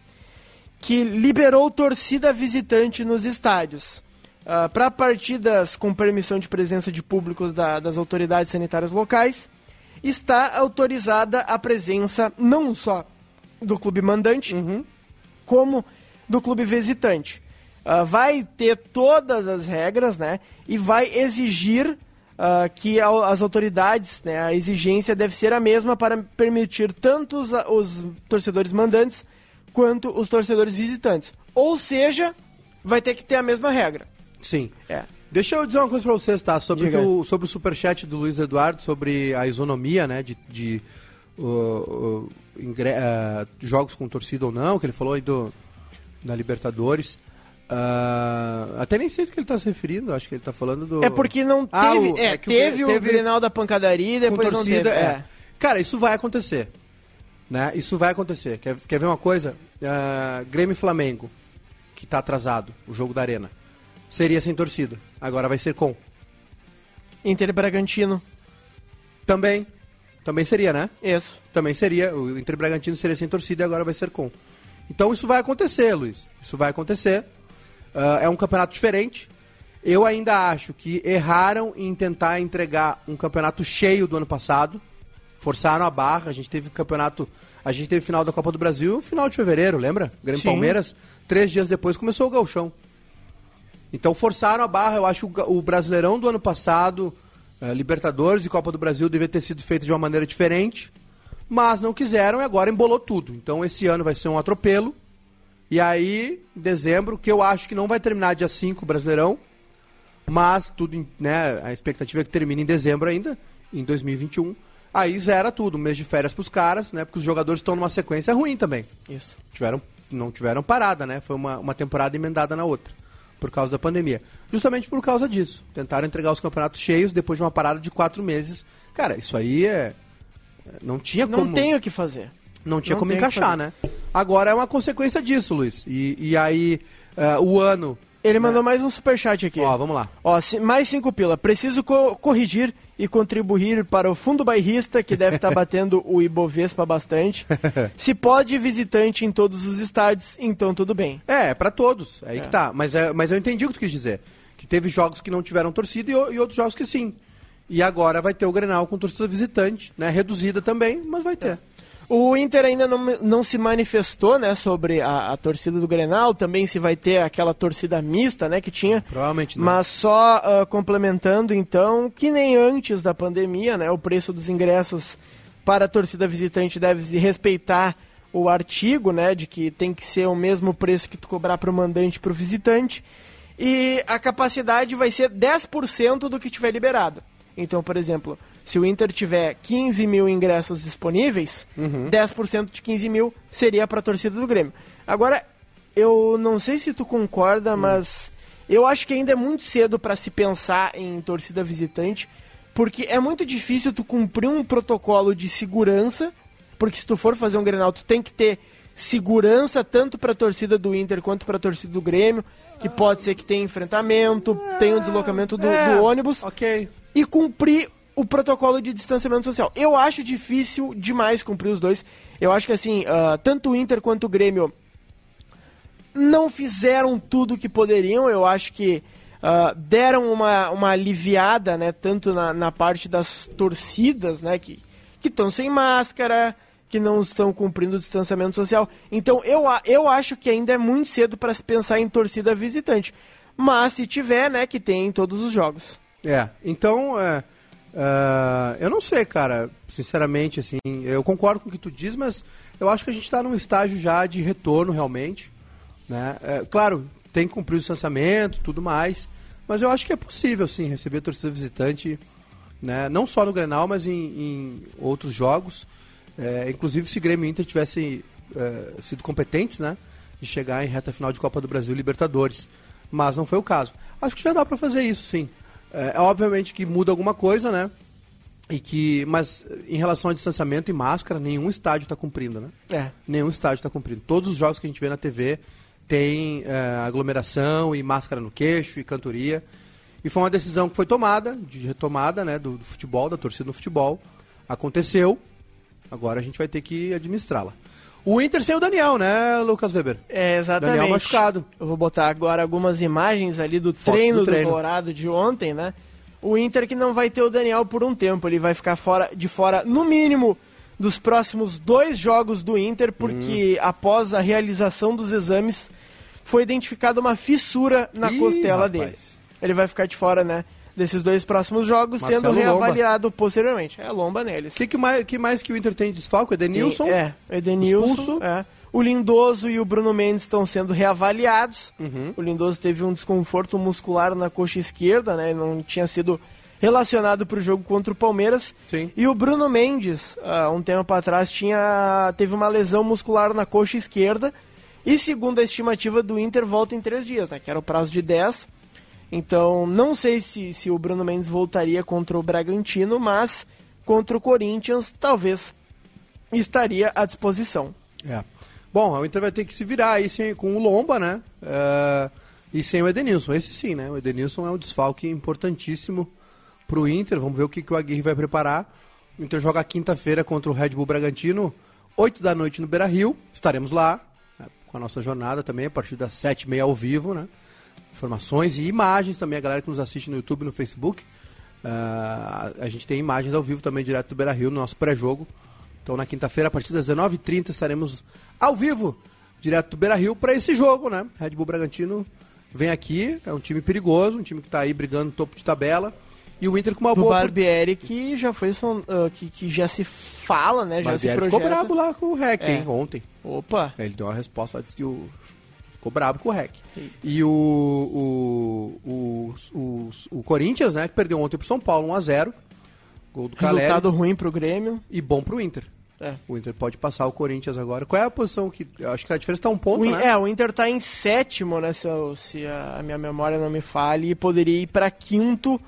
que liberou torcida visitante nos estádios. Para partidas com permissão de presença de públicos da- das autoridades sanitárias locais, está autorizada a presença não só do clube mandante, como do clube visitante. Ah, vai ter todas as regras, né? E vai exigir ah, que as autoridades, né? A exigência deve ser a mesma para permitir tanto os, os torcedores mandantes quanto os torcedores visitantes. Ou seja, vai ter que ter a mesma regra. Sim. É. Deixa eu dizer uma coisa pra vocês, tá? Sobre, o, sobre o superchat do Luiz Eduardo, sobre a isonomia, né? De, de uh, uh, ingre- uh, jogos com torcida ou não, que ele falou aí do, da Libertadores. Uh, até nem sei do que ele tá se referindo, acho que ele tá falando do. É porque não Ah, teve. o- é, é o teve, o teve- Grenal da pancadaria e depois não torcida, teve. é. Cara, isso vai acontecer. Né? Isso vai acontecer. Quer, quer ver uma coisa? Ah, Grêmio e Flamengo, que tá atrasado, o jogo da Arena. Seria sem torcida. Agora vai ser com. Inter e Bragantino. Também. Também seria, né? Isso. Também seria. O Inter e Bragantino seria sem torcida e agora vai ser com. Então isso vai acontecer, Luiz. Isso vai acontecer. Ah, é um campeonato diferente. Eu ainda acho que erraram em tentar entregar um campeonato cheio do ano passado. Forçaram a barra. A gente teve campeonato. A gente teve final da Copa do Brasil no final de fevereiro, lembra? Grêmio Sim. Palmeiras. Três dias depois começou o Galchão. Então forçaram a barra, eu acho que o, Brasileirão do ano passado, eh, Libertadores e Copa do Brasil devia ter sido feito de uma maneira diferente, mas não quiseram e agora embolou tudo. Então esse ano vai ser um atropelo. E aí, em dezembro, que eu acho que não vai terminar dia 5 o Brasileirão, mas tudo, né, a expectativa é que termine em dezembro ainda, em 2021. Aí zera tudo, um mês de férias pros caras, né? Porque os jogadores estão numa sequência ruim também. Isso. Tiveram, não tiveram parada, né? Foi uma, uma temporada emendada na outra, por causa da pandemia. Justamente por causa disso. Tentaram entregar os campeonatos cheios depois de uma parada de quatro meses. Cara, isso aí é. Não tinha Não como. tem o que fazer. Não tinha Não como encaixar, né? Agora é uma consequência disso, Luiz. E, e aí, eh, o ano. Ele mandou mais um superchat aqui. Ó, vamos lá. Ó, ci- mais cinco pila. Preciso co- corrigir e contribuir para o fundo bairrista, que deve estar batendo o Ibovespa bastante. Se pode visitante em todos os estádios, então tudo bem. É, é pra todos. É aí que tá. Mas, é, mas eu entendi o que tu quis dizer. Que teve jogos que não tiveram torcida e, o- e outros jogos que sim. E agora vai ter o Grenal com torcida visitante, né? Reduzida também, mas vai ter. O Inter ainda não, não se manifestou, né, sobre a, a torcida do Grenal, também se vai ter aquela torcida mista, né, que tinha. Provavelmente não. Mas só ah, complementando, então, que nem antes da pandemia, né, o preço dos ingressos para a torcida visitante deve se respeitar o artigo, né, de que tem que ser o mesmo preço que tu cobrar para o mandante e para o visitante. E a capacidade vai ser 10% do que tiver liberado. Então, por exemplo, se o Inter tiver 15 mil ingressos disponíveis, 10% de 15 mil seria para a torcida do Grêmio. Agora, eu não sei se tu concorda, mas eu acho que ainda é muito cedo para se pensar em torcida visitante, porque é muito difícil tu cumprir um protocolo de segurança, porque se tu for fazer um Grenal, tu tem que ter segurança tanto para a torcida do Inter quanto para a torcida do Grêmio, que pode ser que tenha enfrentamento, tenha o deslocamento do, É, do ônibus Ok. e cumprir o protocolo de distanciamento social. Eu acho difícil demais cumprir os dois. Eu acho que assim, ah, tanto o Inter quanto o Grêmio não fizeram tudo o que poderiam. Eu acho que ah, deram uma, uma aliviada, né? Tanto na, na parte das torcidas, né? Que estão sem máscara, que não estão cumprindo o distanciamento social. Então eu, eu acho que ainda é muito cedo para se pensar em torcida visitante. Mas se tiver, né? Que tem em todos os jogos. É, então, é, é, eu não sei, cara, sinceramente, assim, eu concordo com o que tu diz, mas eu acho que a gente está num estágio já de retorno, realmente, né? É, claro, tem que cumprir o distanciamento, tudo mais, mas eu acho que é possível, sim, receber torcida visitante, né? Não só no Grenal, mas em, em outros jogos, É, inclusive se Grêmio e Inter tivessem é, sido competentes, né? De chegar em reta final de Copa do Brasil Libertadores. Mas não foi o caso. Acho que já dá pra fazer isso, sim. É, é obviamente que muda alguma coisa, né? E que, mas em relação a distanciamento e máscara, nenhum estádio está cumprindo, né? É. Nenhum estádio está cumprindo. Todos os jogos que a gente vê na TV tem é, aglomeração e máscara no queixo e cantoria. E foi uma decisão que foi tomada, de retomada né, do, do futebol, da torcida no futebol. Aconteceu. Agora a gente vai ter que administrá-la. O Inter sem o Daniel, né, Lucas Weber? É, exatamente. Daniel machucado. Eu vou botar agora algumas imagens ali do treino do do, treino. Colorado de ontem, né? O Inter que não vai ter o Daniel por um tempo, ele vai ficar fora de fora, no mínimo, dos próximos dois jogos do Inter, porque Hum. após a realização dos exames, foi identificada uma fissura na Ih, costela rapaz. dele. Ele vai ficar de fora, né? Desses dois próximos jogos, Marcelo sendo Lomba. reavaliado posteriormente. É lomba neles. O que, que, mais, que mais que o Inter tem de desfalque? Edenilson? Tem- É, Edenilson. Expulso. É. O Lindoso e o Bruno Mendes estão sendo reavaliados. Uhum. O Lindoso teve um desconforto muscular na coxa esquerda, né? Não tinha sido relacionado para o jogo contra o Palmeiras. Sim. E o Bruno Mendes, há um tempo atrás, tinha, teve uma lesão muscular na coxa esquerda. E segundo a estimativa do Inter, volta em três dias, né? Que era o prazo de 10. Então, não sei se, se o Bruno Mendes voltaria contra o Bragantino, mas contra o Corinthians, talvez estaria à disposição. É. Bom, o Inter vai ter que se virar aí sem, com o Lomba, né? É, e sem o Edenilson. Esse sim, né? O Edenilson é um desfalque importantíssimo pro Inter. Vamos ver o que, que o Aguirre vai preparar. O Inter joga quinta-feira contra o Red Bull Bragantino, 8 da noite no Beira Rio. Estaremos lá né, com a nossa jornada também, a partir das 7h30 ao vivo, né? Informações e imagens também, a galera que nos assiste no YouTube e no Facebook. Ah, a gente tem imagens ao vivo também direto do Beira Rio no nosso pré-jogo. Então na quinta-feira, a partir das 19h30, estaremos ao vivo, direto do Beira Rio, para esse jogo, né? Red Bull Bragantino vem aqui, é um time perigoso, um time que tá aí brigando no topo de tabela. E o Inter com uma Do boa. Barbieri, que já foi ah, que, que já se fala, né? Já se Barbieri projeta. ficou brabo lá com o REC, É. hein, ontem. Opa! Ele deu uma resposta, disse que o... ficou brabo com o REC. E o, o, o, o, Corinthians, né, que perdeu ontem pro São Paulo 1x0. Gol do Caleri. Resultado ruim pro Grêmio. E bom pro Inter. É. O Inter pode passar o Corinthians agora. Qual é a posição que. Acho que a diferença tá um ponto, O né? É, o Inter tá em sétimo, né? Se, eu- se a minha memória não me falhe, e poderia ir pra quinto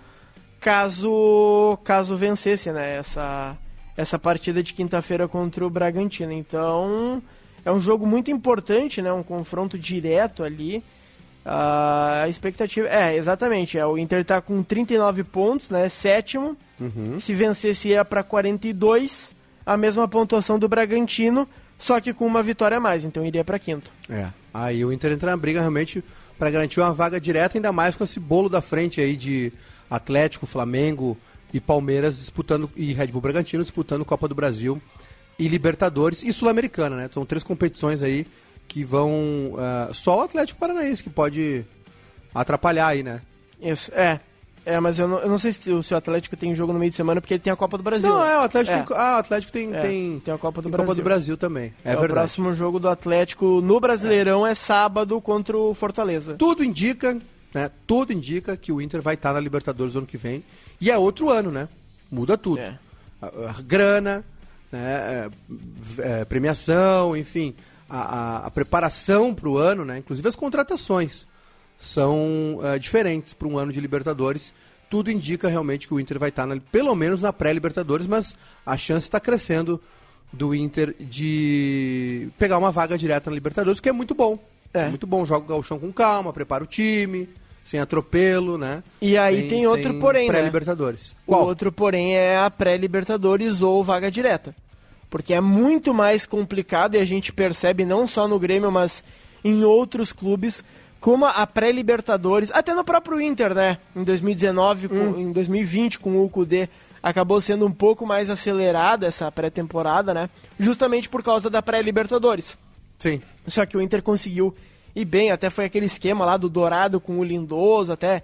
caso caso vencesse, né? Essa, essa partida de quinta-feira contra o Bragantino. Então, é um jogo muito importante, né? Um confronto direto ali. Ah, a expectativa. É, exatamente. É, o Inter tá com 39 pontos, né? Sétimo. Uhum. Se vencesse, ia pra 42. A mesma pontuação do Bragantino, só que com uma vitória a mais. Então, iria pra quinto. É. Aí o Inter entra na briga realmente para garantir uma vaga direta, ainda mais com esse bolo da frente aí de Atlético, Flamengo e Palmeiras disputando, e Red Bull Bragantino disputando Copa do Brasil e Libertadores e Sul-Americana, né? São três competições aí que vão. ah, só o Atlético Paranaense que pode atrapalhar aí, né? Isso, é. É, mas eu não, eu não sei se o, se o Atlético tem jogo no meio de semana, porque ele tem a Copa do Brasil. Não, é, o Atlético É. tem. Ah, o Atlético tem. É, tem, tem a Copa do Brasil. Copa do Brasil também. É, É, o verdade. próximo jogo do Atlético no Brasileirão é, sábado contra o Fortaleza. Tudo indica, né? Tudo indica que o Inter vai estar na Libertadores ano que vem. E é outro ano, né? Muda tudo. É. A, a grana, né? é, é, premiação, enfim. A, a- a preparação para o ano, né? Inclusive as contratações são é, diferentes para um ano de Libertadores. Tudo indica realmente que o Inter vai estar, na- pelo menos na pré-Libertadores, mas a chance está crescendo do Inter de pegar uma vaga direta na Libertadores, o que é muito bom. É. Muito bom, joga o gauchão com calma, prepara o time, sem atropelo, né? E aí Sem- tem outro porém, né? Pré-Libertadores. O outro, porém, é a pré-Libertadores ou vaga direta. Porque é muito mais complicado e a gente percebe não só no Grêmio, mas em outros clubes, como a pré-Libertadores, até no próprio Inter, né? Em 2019, com- Hum. em 2020, com o Kudê, acabou sendo um pouco mais acelerada essa pré-temporada, né? Justamente por causa da pré-Libertadores. Sim. Só que o Inter conseguiu ir bem, até foi aquele esquema lá do Dourado com o Lindoso, até.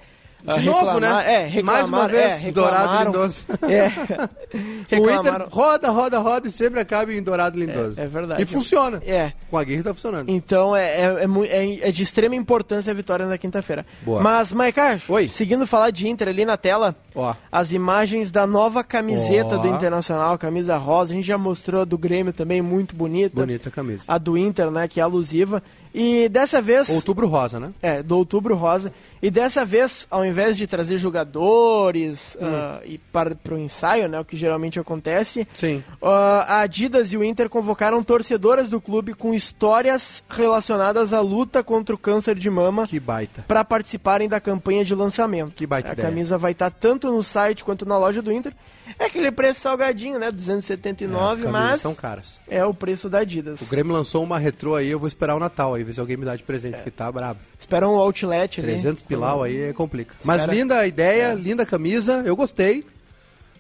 De novo, né? É, Mais uma vez, é, Dourado e Lindoso. É. O. Inter roda, roda, roda e sempre acaba em Dourado Lindoso. É, é verdade. E funciona. É. Com a Guerra tá funcionando. Então é, é, é, é- é de extrema importância a vitória na quinta-feira. Boa. Mas, Maiká, Oi. seguindo falar de Inter ali na tela, Ó. as imagens da nova camiseta Ó. do Internacional, camisa rosa, a gente já mostrou a do Grêmio também, muito bonita. Bonita a camisa. A do Inter, né, que é alusiva. E dessa vez... Outubro rosa, né? É, do Outubro Rosa. E dessa vez, ao invés de trazer jogadores ah, e para o ensaio, né, o que geralmente acontece, Sim. ah, a Adidas e o Inter convocaram torcedoras do clube com histórias relacionadas à luta contra o câncer de mama Que baita. para participarem da campanha de lançamento. Que baita A ideia. camisa vai estar tanto no site quanto na loja do Inter. É aquele preço salgadinho, né, É, as 279, mas são caras. é o preço da Adidas. O Grêmio lançou uma retrô aí, eu vou esperar o Natal aí, ver se alguém me dá de presente, É. porque tá brabo. Esperam o outlet ali. 300 pilau aí é complica. Mas Espera. linda a ideia, linda a camisa, eu gostei.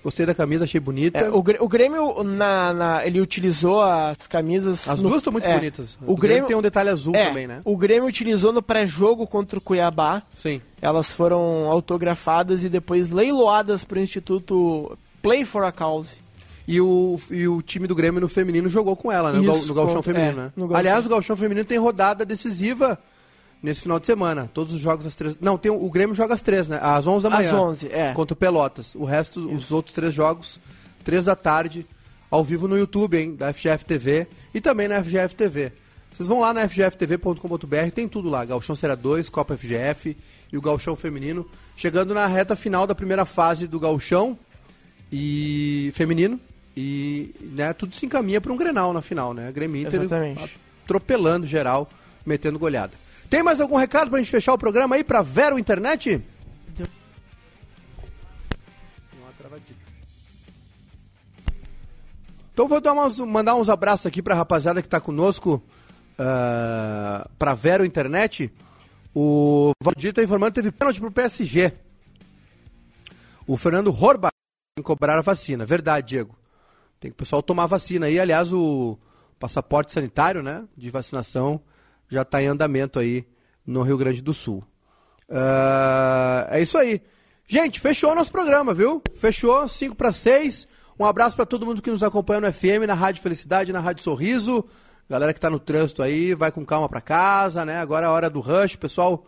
Gostei da camisa, achei bonita. É, o, o Grêmio, na, na- ele utilizou as camisas... As no- duas estão muito é, bonitas. O Grêmio, tem um detalhe azul é, também, né? O Grêmio utilizou no pré-jogo contra o Cuiabá. Sim. Elas foram autografadas e depois leiloadas para o Instituto Play for a Cause. E o, e o time do Grêmio no feminino jogou com ela, né? No, Isso, no Galchão contra- Feminino, é, né? no. Aliás, o Galchão Feminino tem rodada decisiva nesse final de semana. Todos os jogos às três. Não, tem, o Grêmio joga às três, né? Às 11 da manhã. Às 11, é. Contra o Pelotas. O resto, os outros três jogos, três da tarde, ao vivo no YouTube, hein? Da FGF TV e também na FGF TV. Vocês vão lá na fgftv.com.br, tem tudo lá. Galchão Será 2, Copa FGF e o Galchão Feminino. Chegando na reta final da primeira fase do Galchão e feminino. E né, tudo se encaminha para um Grenal na final, né? Grêmio Inter Exatamente. atropelando geral, metendo goleada. Tem mais algum recado pra gente fechar o programa aí pra Vero Internet? Deu. Uma travadinha. Então vou dar umas- mandar uns abraços aqui pra rapaziada que tá conosco ah, pra Vero Internet. O Valdir tá informando que teve pênalti pro PSG. O Fernando Horba tem que cobrar a vacina. Verdade, Diego. Tem que o pessoal tomar vacina aí. Aliás, o passaporte sanitário, né, de vacinação já está em andamento aí no Rio Grande do Sul. Ah, é isso aí. Gente, fechou o nosso programa, viu? Fechou, 5 para 6. Um abraço para todo mundo que nos acompanha no FM, na Rádio Felicidade, na Rádio Sorriso. Galera que tá no trânsito aí, vai com calma para casa, né? Agora é a hora do rush, pessoal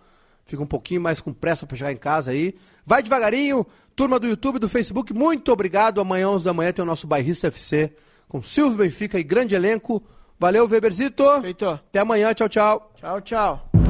fica um pouquinho mais com pressa para chegar em casa aí. Vai devagarinho, turma do YouTube, do Facebook, muito obrigado. Amanhã, 11 da manhã, tem o nosso Bairrista FC com Silvio Benfica e grande elenco. Valeu, Weberzito. Feito. Até amanhã, tchau, tchau. Tchau, tchau.